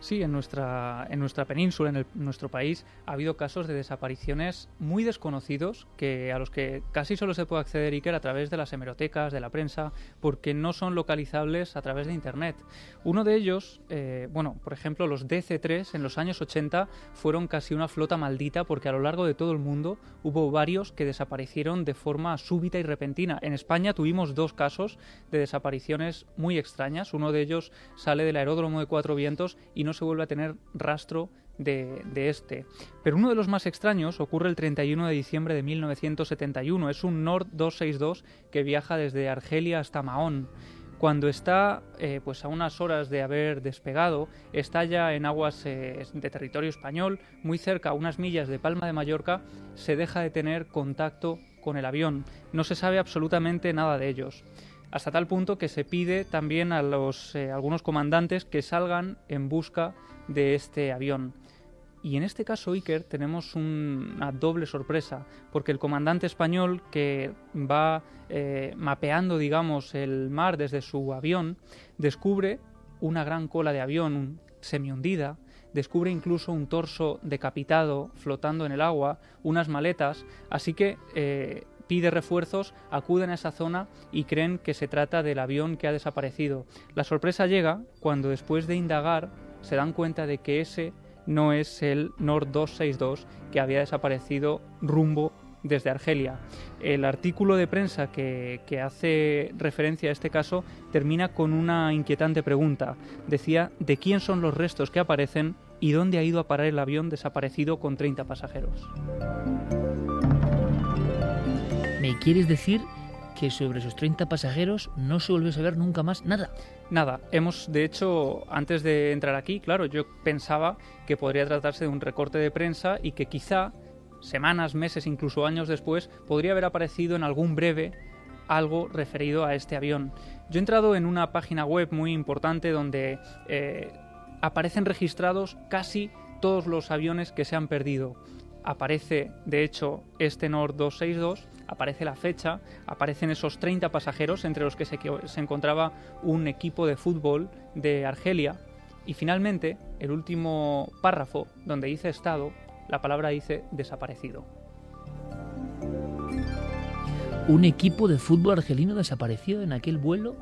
Sí, en nuestra, en nuestra península, en, nuestro país, ha habido casos de desapariciones muy desconocidos que a los que casi solo se puede acceder Iker a través de las hemerotecas, de la prensa, porque no son localizables a través de Internet. Uno de ellos, eh, bueno, por ejemplo, los DC-3 en los años 80 fueron casi una flota maldita porque a lo largo de todo el mundo hubo varios que desaparecieron de forma súbita y repentina. En España tuvimos dos casos de desapariciones muy extrañas. Uno de ellos sale del aeródromo de Cuatro Vientos y no se vuelve a tener rastro de, este. Pero uno de los más extraños ocurre el 31 de diciembre de 1971. Es un Nord 262 que viaja desde Argelia hasta Mahón. Cuando está eh, pues a unas horas de haber despegado, está ya en aguas eh, de territorio español, muy cerca, unas millas de Palma de Mallorca, se deja de tener contacto con el avión. No se sabe absolutamente nada de ellos hasta tal punto que se pide también a los eh, algunos comandantes que salgan en busca de este avión. Y en este caso, Iker, tenemos un, una doble sorpresa, porque el comandante español que va eh, mapeando, digamos, el mar desde su avión, descubre una gran cola de avión semi hundida, descubre incluso un torso decapitado flotando en el agua, unas maletas, así que eh, pide refuerzos, acuden a esa zona y creen que se trata del avión que ha desaparecido. La sorpresa llega cuando después de indagar se dan cuenta de que ese no es el Nord 262 que había desaparecido rumbo desde Argelia. El artículo de prensa que, hace referencia a este caso termina con una inquietante pregunta. Decía, ¿de quién son los restos que aparecen y dónde ha ido a parar el avión desaparecido con 30 pasajeros? ¿Me quieres decir que sobre esos 30 pasajeros no se volvió a saber nunca más nada? Nada, hemos, de hecho, antes de entrar aquí, claro, yo pensaba que podría tratarse de un recorte de prensa y que quizá semanas, meses, incluso años después, podría haber aparecido en algún breve algo referido a este avión. Yo he entrado en una página web muy importante donde eh, aparecen registrados casi todos los aviones que se han perdido. Aparece, de hecho, este Nord 262 aparece la fecha, aparecen esos 30 pasajeros entre los que se, encontraba un equipo de fútbol de Argelia y finalmente el último párrafo donde dice estado, la palabra dice desaparecido. Un equipo de fútbol argelino desaparecido en aquel vuelo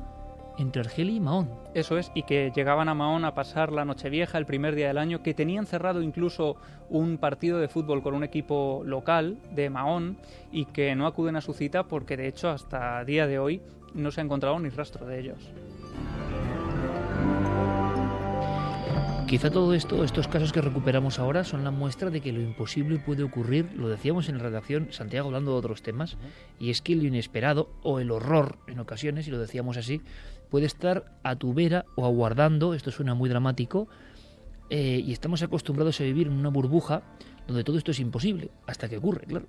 entre Argelia y Mahón. Eso es, y que llegaban a Mahón a pasar la Nochevieja, el primer día del año, que tenían cerrado incluso un partido de fútbol con un equipo local de Mahón y que no acuden a su cita porque de hecho hasta día de hoy no se ha encontrado ni rastro de ellos. Quizá todo esto, estos casos que recuperamos ahora, son la muestra de que lo imposible puede ocurrir, lo decíamos en la redacción, Santiago hablando de otros temas, y es que lo inesperado o el horror, en ocasiones, y lo decíamos así, puede estar a tu vera o aguardando, esto suena muy dramático, eh, y estamos acostumbrados a vivir en una burbuja donde todo esto es imposible, hasta que ocurre, claro.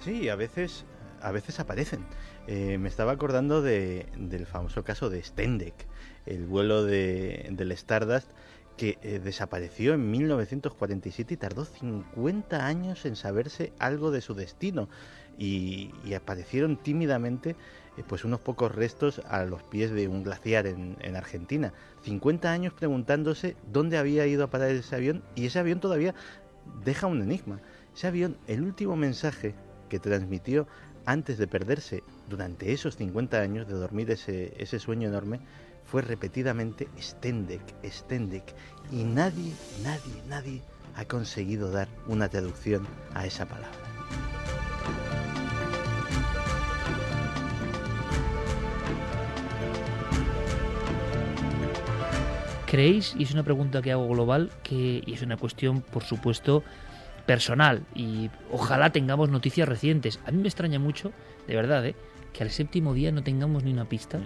Sí, a veces, a veces aparecen. Eh, me estaba acordando de, del famoso caso de Stendek, el vuelo de, del Stardust, que eh, desapareció en 1947 y tardó 50 años en saberse algo de su destino. Y, aparecieron tímidamente pues unos pocos restos a los pies de un glaciar en, en, Argentina. 50 años preguntándose dónde había ido a parar ese avión y ese avión todavía deja un enigma. Ese avión, el último mensaje que transmitió antes de perderse durante esos 50 años de dormir ese, ese sueño enorme, fue repetidamente Stendek, Stendek, y nadie, nadie, nadie ha conseguido dar una traducción a esa palabra. ¿Creéis, y es una pregunta que hago global, que y es una cuestión, por supuesto, personal, y ojalá tengamos noticias recientes? A mí me extraña mucho, de verdad, ¿eh? que al séptimo día no tengamos ni una pista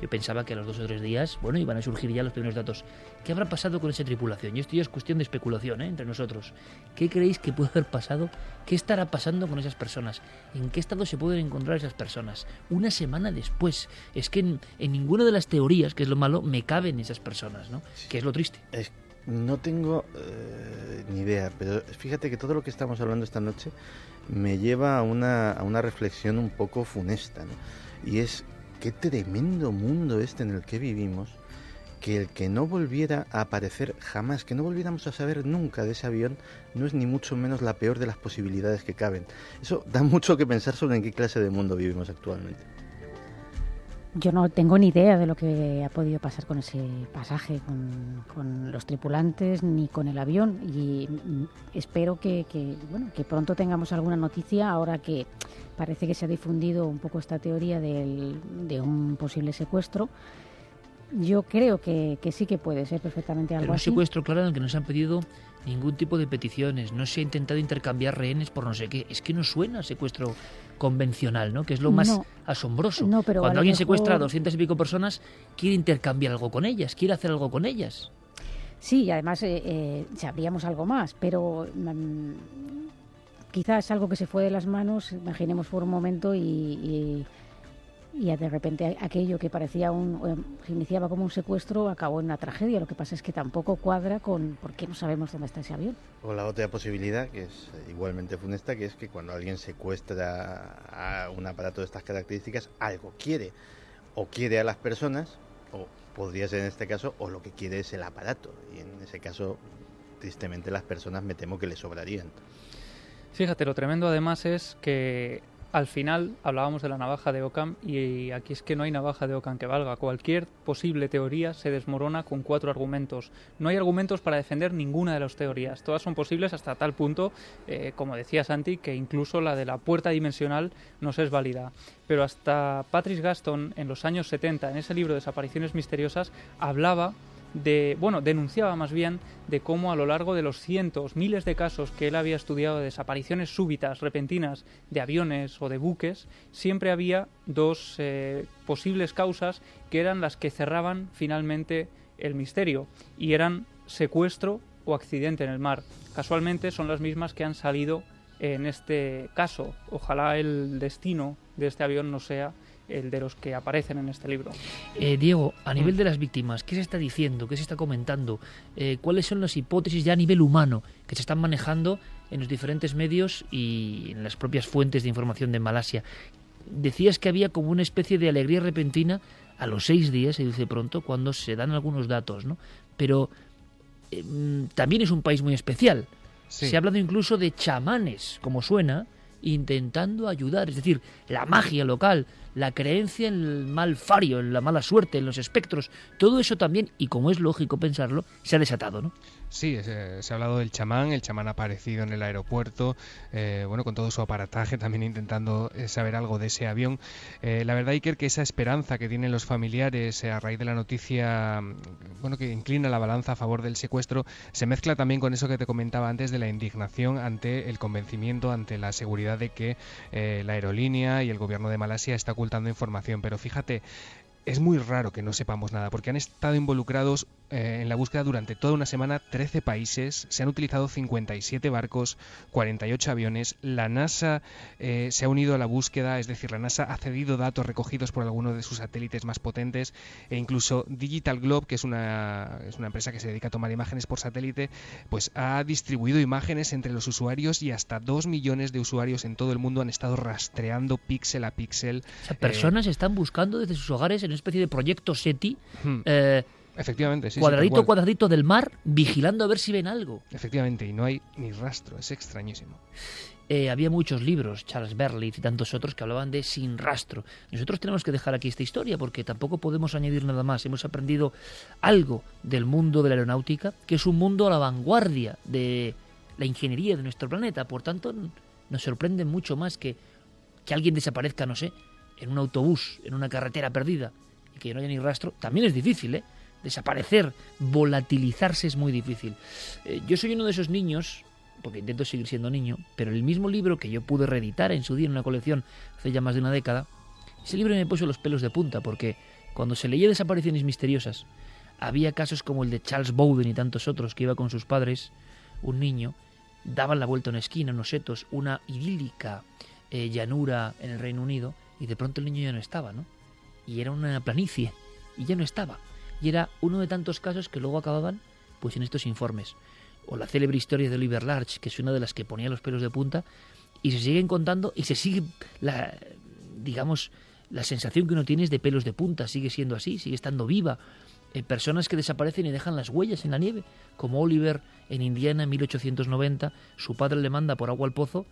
Yo pensaba que a los dos o tres días, bueno, iban a surgir ya los primeros datos. ¿Qué habrá pasado con esa tripulación? Y esto ya es cuestión de especulación ¿eh? entre nosotros. ¿Qué creéis que puede haber pasado? ¿Qué estará pasando con esas personas? ¿En qué estado se pueden encontrar esas personas? Una semana después. Es que en, ninguna de las teorías, que es lo malo, me caben esas personas, ¿no? Que es lo triste. no tengo eh, ni idea, pero fíjate que todo lo que estamos hablando esta noche me lleva a una, a una reflexión un poco funesta, ¿no? Y es qué tremendo mundo este en el que vivimos, que el que no volviera a aparecer jamás, que no volviéramos a saber nunca de ese avión, no es ni mucho menos la peor de las posibilidades que caben. Eso da mucho que pensar sobre en qué clase de mundo vivimos actualmente. Yo no tengo ni idea de lo que ha podido pasar con ese pasaje, con, los tripulantes, ni con el avión. Y espero que, bueno, que pronto tengamos alguna noticia, ahora que parece que se ha difundido un poco esta teoría de un posible secuestro. Yo creo que, sí que puede ser perfectamente algo Pero un así. secuestro, claro, en el que no se han pedido ningún tipo de peticiones, no se ha intentado intercambiar rehenes por no sé qué. Es que no suena secuestro convencional, ¿no? Que es lo más asombroso. pero Cuando alguien secuestra a doscientas y pico personas, quiere intercambiar algo con ellas, quiere hacer algo con ellas. Sí, y además eh, eh, sabríamos algo más, pero mm, quizás algo que se fue de las manos, imaginemos por un momento y y de repente aquello que parecía un se iniciaba como un secuestro acabó en una tragedia. Lo que pasa es que tampoco cuadra con por qué no sabemos dónde está ese avión. O la otra posibilidad, que es igualmente funesta, que es que cuando alguien secuestra a un aparato de estas características, algo quiere. O quiere a las personas, o podría ser en este caso, o lo que quiere es el aparato. Y en ese caso, tristemente, las personas me temo que le sobrarían. Fíjate, lo tremendo además es que al final hablábamos de la navaja de Ockham y aquí es que no hay navaja de Ockham que valga. Cualquier posible teoría se desmorona con cuatro argumentos. No hay argumentos para defender ninguna de las teorías. Todas son posibles hasta tal punto, eh, como decía Santi, que incluso la de la puerta dimensional no se es válida. Pero hasta Patrice Gaston en los años 70, en ese libro Desapariciones Misteriosas, hablaba de, bueno, denunciaba más bien de cómo a lo largo de los cientos, miles de casos que él había estudiado de desapariciones súbitas, repentinas de aviones o de buques, siempre había dos eh, posibles causas que eran las que cerraban finalmente el misterio y eran secuestro o accidente en el mar. Casualmente son las mismas que han salido en este caso. Ojalá el destino de este avión no sea el de los que aparecen en este libro. Eh, Diego, a nivel de las víctimas, ¿qué se está diciendo? ¿Qué se está comentando? Eh, ¿Cuáles son las hipótesis ya a nivel humano que se están manejando en los diferentes medios y en las propias fuentes de información de Malasia? Decías que había como una especie de alegría repentina a los seis días, se dice pronto, cuando se dan algunos datos, ¿no? Pero eh, mm, también es un país muy especial. Se ha hablado incluso de chamanes, como suena, intentando ayudar. Es decir, la magia local, la creencia en el mal fario, en la mala suerte, en los espectros, todo eso también, y como es lógico pensarlo, se ha desatado, ¿no? Sí, se, ha hablado del chamán, el chamán ha aparecido en el aeropuerto, eh, bueno, con todo su aparataje, también intentando eh, saber algo de ese avión. Eh, la verdad, Iker, que esa esperanza que tienen los familiares a raíz de la noticia, mm, bueno, que inclina la balanza a favor del secuestro, se mezcla también con eso que te comentaba antes de la indignación ante el convencimiento, ante la seguridad de que la aerolínea y el gobierno de Malasia está ocultando información. Pero fíjate, es muy raro que no sepamos nada, porque han estado involucrados eh, en la búsqueda durante toda una semana 13 países, se han utilizado 57 barcos, 48 aviones, la NASA eh, se ha unido a la búsqueda, es decir, la NASA ha cedido datos recogidos por algunos de sus satélites más potentes e incluso Digital Globe, que es una, es una empresa que se dedica a tomar imágenes por satélite, pues ha distribuido imágenes entre los usuarios y hasta 2 millones de usuarios en todo el mundo han estado rastreando píxel a píxel. O personas eh, están buscando desde sus hogares una especie de proyecto SETI. Hmm. Eh, Efectivamente, sí. Cuadradito, cuadradito del mar, vigilando a ver si ven algo. Efectivamente, y no hay ni rastro, es extrañísimo. Eh, había muchos libros, Charles Berlitz y tantos otros, que hablaban de sin rastro. Nosotros tenemos que dejar aquí esta historia porque tampoco podemos añadir nada más. Hemos aprendido algo del mundo de la aeronáutica, que es un mundo a la vanguardia de la ingeniería de nuestro planeta. Por tanto, nos sorprende mucho más que, que alguien desaparezca, no sé, en un autobús, en una carretera perdida, y que no haya ni rastro, también es difícil, ¿eh? Desaparecer, volatilizarse es muy difícil. Eh, yo soy uno de esos niños, porque intento seguir siendo niño, pero el mismo libro que yo pude reeditar en su día en una colección hace ya más de una década, ese libro me puso los pelos de punta, porque Cuando se leía desapariciones misteriosas, había casos como el de Charles Bowden y tantos otros que iba con sus padres, un niño, daban la vuelta a una esquina, unos setos, una idílica eh, llanura en el Reino Unido, y de pronto el niño ya no estaba, ¿no? Y era una planicie, y ya no estaba. Y era uno de tantos casos que luego acababan pues en estos informes. O la célebre historia de Oliver Larch, que es una de las que ponía los pelos de punta, y se siguen contando y se sigue la digamos la sensación que uno tiene es de pelos de punta, sigue siendo así, sigue estando viva. Eh, personas que desaparecen y dejan las huellas en la nieve, como Oliver en Indiana en 1890, su padre le manda por agua al pozo,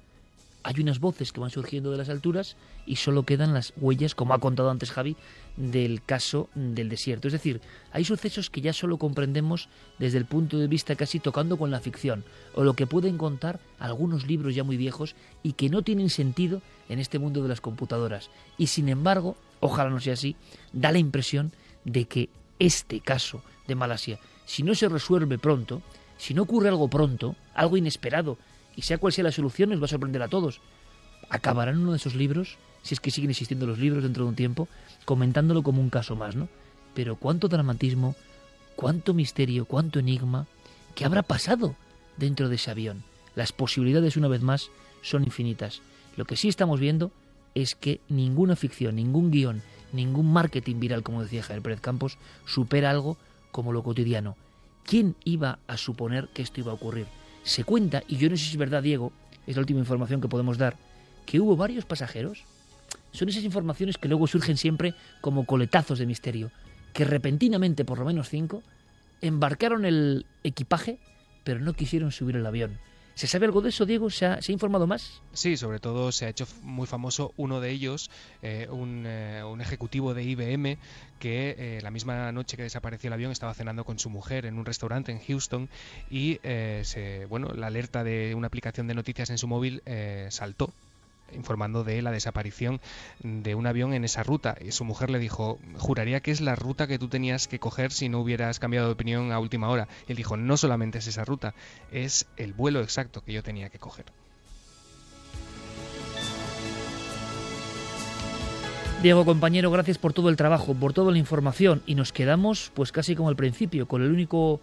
hay unas voces que van surgiendo de las alturas y solo quedan las huellas, como ha contado antes Javi, del caso del desierto. Es decir, hay sucesos que ya solo comprendemos desde el punto de vista casi tocando con la ficción, o lo que pueden contar algunos libros ya muy viejos y que no tienen sentido en este mundo de las computadoras. Y sin embargo, ojalá no sea así, da la impresión de que este caso de Malasia, si no se resuelve pronto, si no ocurre algo pronto, algo inesperado, y sea cual sea la solución, nos va a sorprender a todos, acabarán uno de esos libros, si es que siguen existiendo los libros dentro de un tiempo, comentándolo como un caso más, ¿no? Pero cuánto dramatismo, cuánto misterio, cuánto enigma, ¿qué habrá pasado dentro de ese avión? Las posibilidades, una vez más, son infinitas. Lo que sí estamos viendo es que ninguna ficción, ningún guion, ningún marketing viral, como decía Javier Pérez Campos, supera algo como lo cotidiano. ¿Quién iba a suponer que esto iba a ocurrir? Se cuenta, y yo no sé si es verdad, Diego, es la última información que podemos dar, que hubo varios pasajeros. Son esas informaciones que luego surgen siempre como coletazos de misterio, que repentinamente, por lo menos cinco, embarcaron el equipaje, pero no quisieron subir el avión. ¿Se sabe algo de eso, Diego? ¿Se ha, informado más? Sí, sobre todo se ha hecho muy famoso uno de ellos, eh, un, eh, ejecutivo de IBM, que eh, la misma noche que desapareció el avión estaba cenando con su mujer en un restaurante en Houston y se, bueno, la alerta de una aplicación de noticias en su móvil saltó informando de la desaparición de un avión en esa ruta. Y su mujer le dijo, juraría que es la ruta que tú tenías que coger si no hubieras cambiado de opinión a última hora. Y él dijo, no solamente es esa ruta, es el vuelo exacto que yo tenía que coger. Diego, compañero, gracias por todo el trabajo, por toda la información y nos quedamos pues casi como al principio, con el único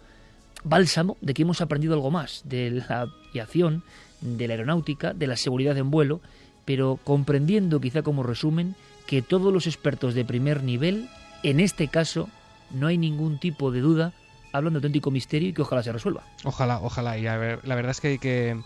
bálsamo de que hemos aprendido algo más de la aviación, de la aeronáutica, de la seguridad en vuelo pero comprendiendo quizá como resumen que todos los expertos de primer nivel, en este caso, no hay ningún tipo de duda, hablan de auténtico misterio y que ojalá se resuelva. Ojalá, ojalá. Y a ver, la verdad es que hay que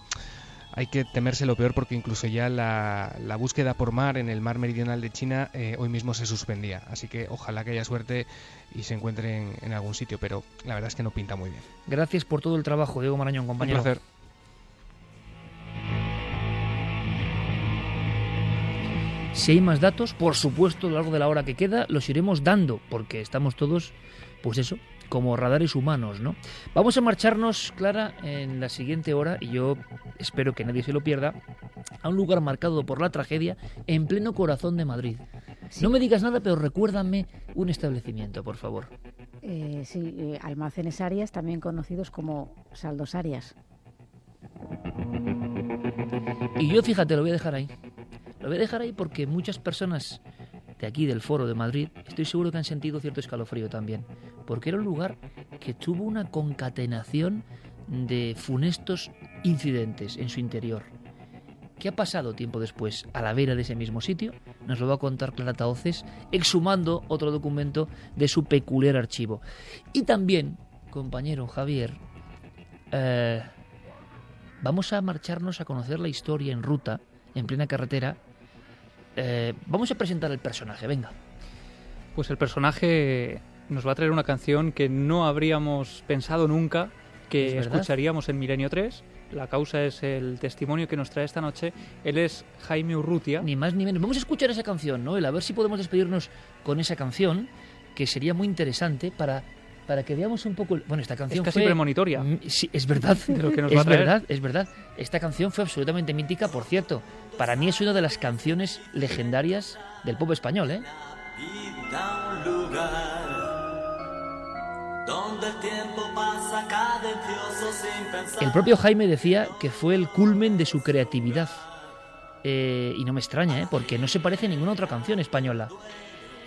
hay que temerse lo peor porque incluso ya la, búsqueda por mar en el mar meridional de China eh, hoy mismo se suspendía. Así que ojalá que haya suerte y se encuentren en algún sitio, pero la verdad es que no pinta muy bien. Gracias por todo el trabajo, Diego Marañón, compañero. Un placer. Si hay más datos, por supuesto, a lo largo de la hora que queda, los iremos dando, porque estamos todos, pues eso, como radares humanos, ¿no? Vamos a marcharnos, Clara, en la siguiente hora, y yo espero que nadie se lo pierda, a un lugar marcado por la tragedia en pleno corazón de Madrid. No me digas nada, pero recuérdame un establecimiento, por favor. Eh, sí, eh, almacenes Arias, también conocidos como saldos Arias. Y yo, fíjate, lo voy a dejar ahí. Lo voy a dejar ahí porque muchas personas de aquí, del foro de Madrid, estoy seguro que han sentido cierto escalofrío también, porque era un lugar que tuvo una concatenación de funestos incidentes en su interior. ¿Qué ha pasado tiempo después a la vera de ese mismo sitio? Nos lo va a contar Clara Taoces, exhumando otro documento de su peculiar archivo. Y también, compañero Javier, eh, vamos a marcharnos a conocer la historia en ruta, en plena carretera, eh, vamos a presentar el personaje, venga. Pues el personaje nos va a traer una canción que no habríamos pensado nunca que escucharíamos en Milenio 3. La causa es el testimonio que nos trae esta noche. Él es Jaime Urrutia. Ni más ni menos. Vamos a escuchar esa canción, ¿no? a ver si podemos despedirnos con esa canción, que sería muy interesante para para que veamos un poco. Bueno, esta canción es casi premonitoria. Mm, sí, es verdad. lo que nos es verdad, es verdad. Esta canción fue absolutamente mítica, por cierto. Para mí es una de las canciones legendarias del pop español, ¿eh? El propio Jaime decía que fue el culmen de su creatividad. Eh, y no me extraña, ¿eh? porque no se parece a ninguna otra canción española.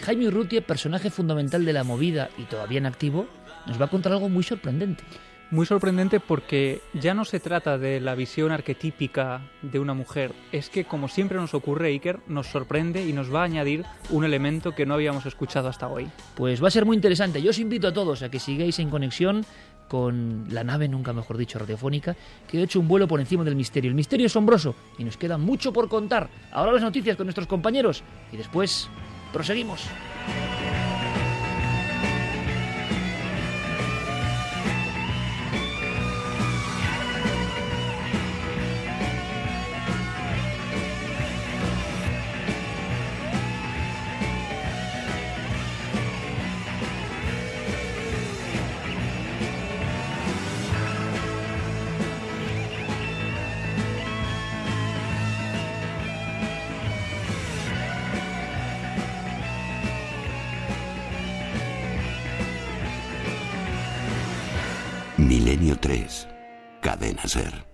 Jaime Urrutia, personaje fundamental de la movida y todavía en activo, nos va a contar algo muy sorprendente. Muy sorprendente porque ya no se trata de la visión arquetípica de una mujer, es que como siempre nos ocurre, Iker, nos sorprende y nos va a añadir un elemento que no habíamos escuchado hasta hoy. Pues va a ser muy interesante. Yo os invito a todos a que sigáis en conexión con la nave, nunca mejor dicho, radiofónica, que ha hecho un vuelo por encima del misterio. El misterio asombroso y nos queda mucho por contar. Ahora las noticias con nuestros compañeros y después proseguimos. Milenio 3. Cadena Ser.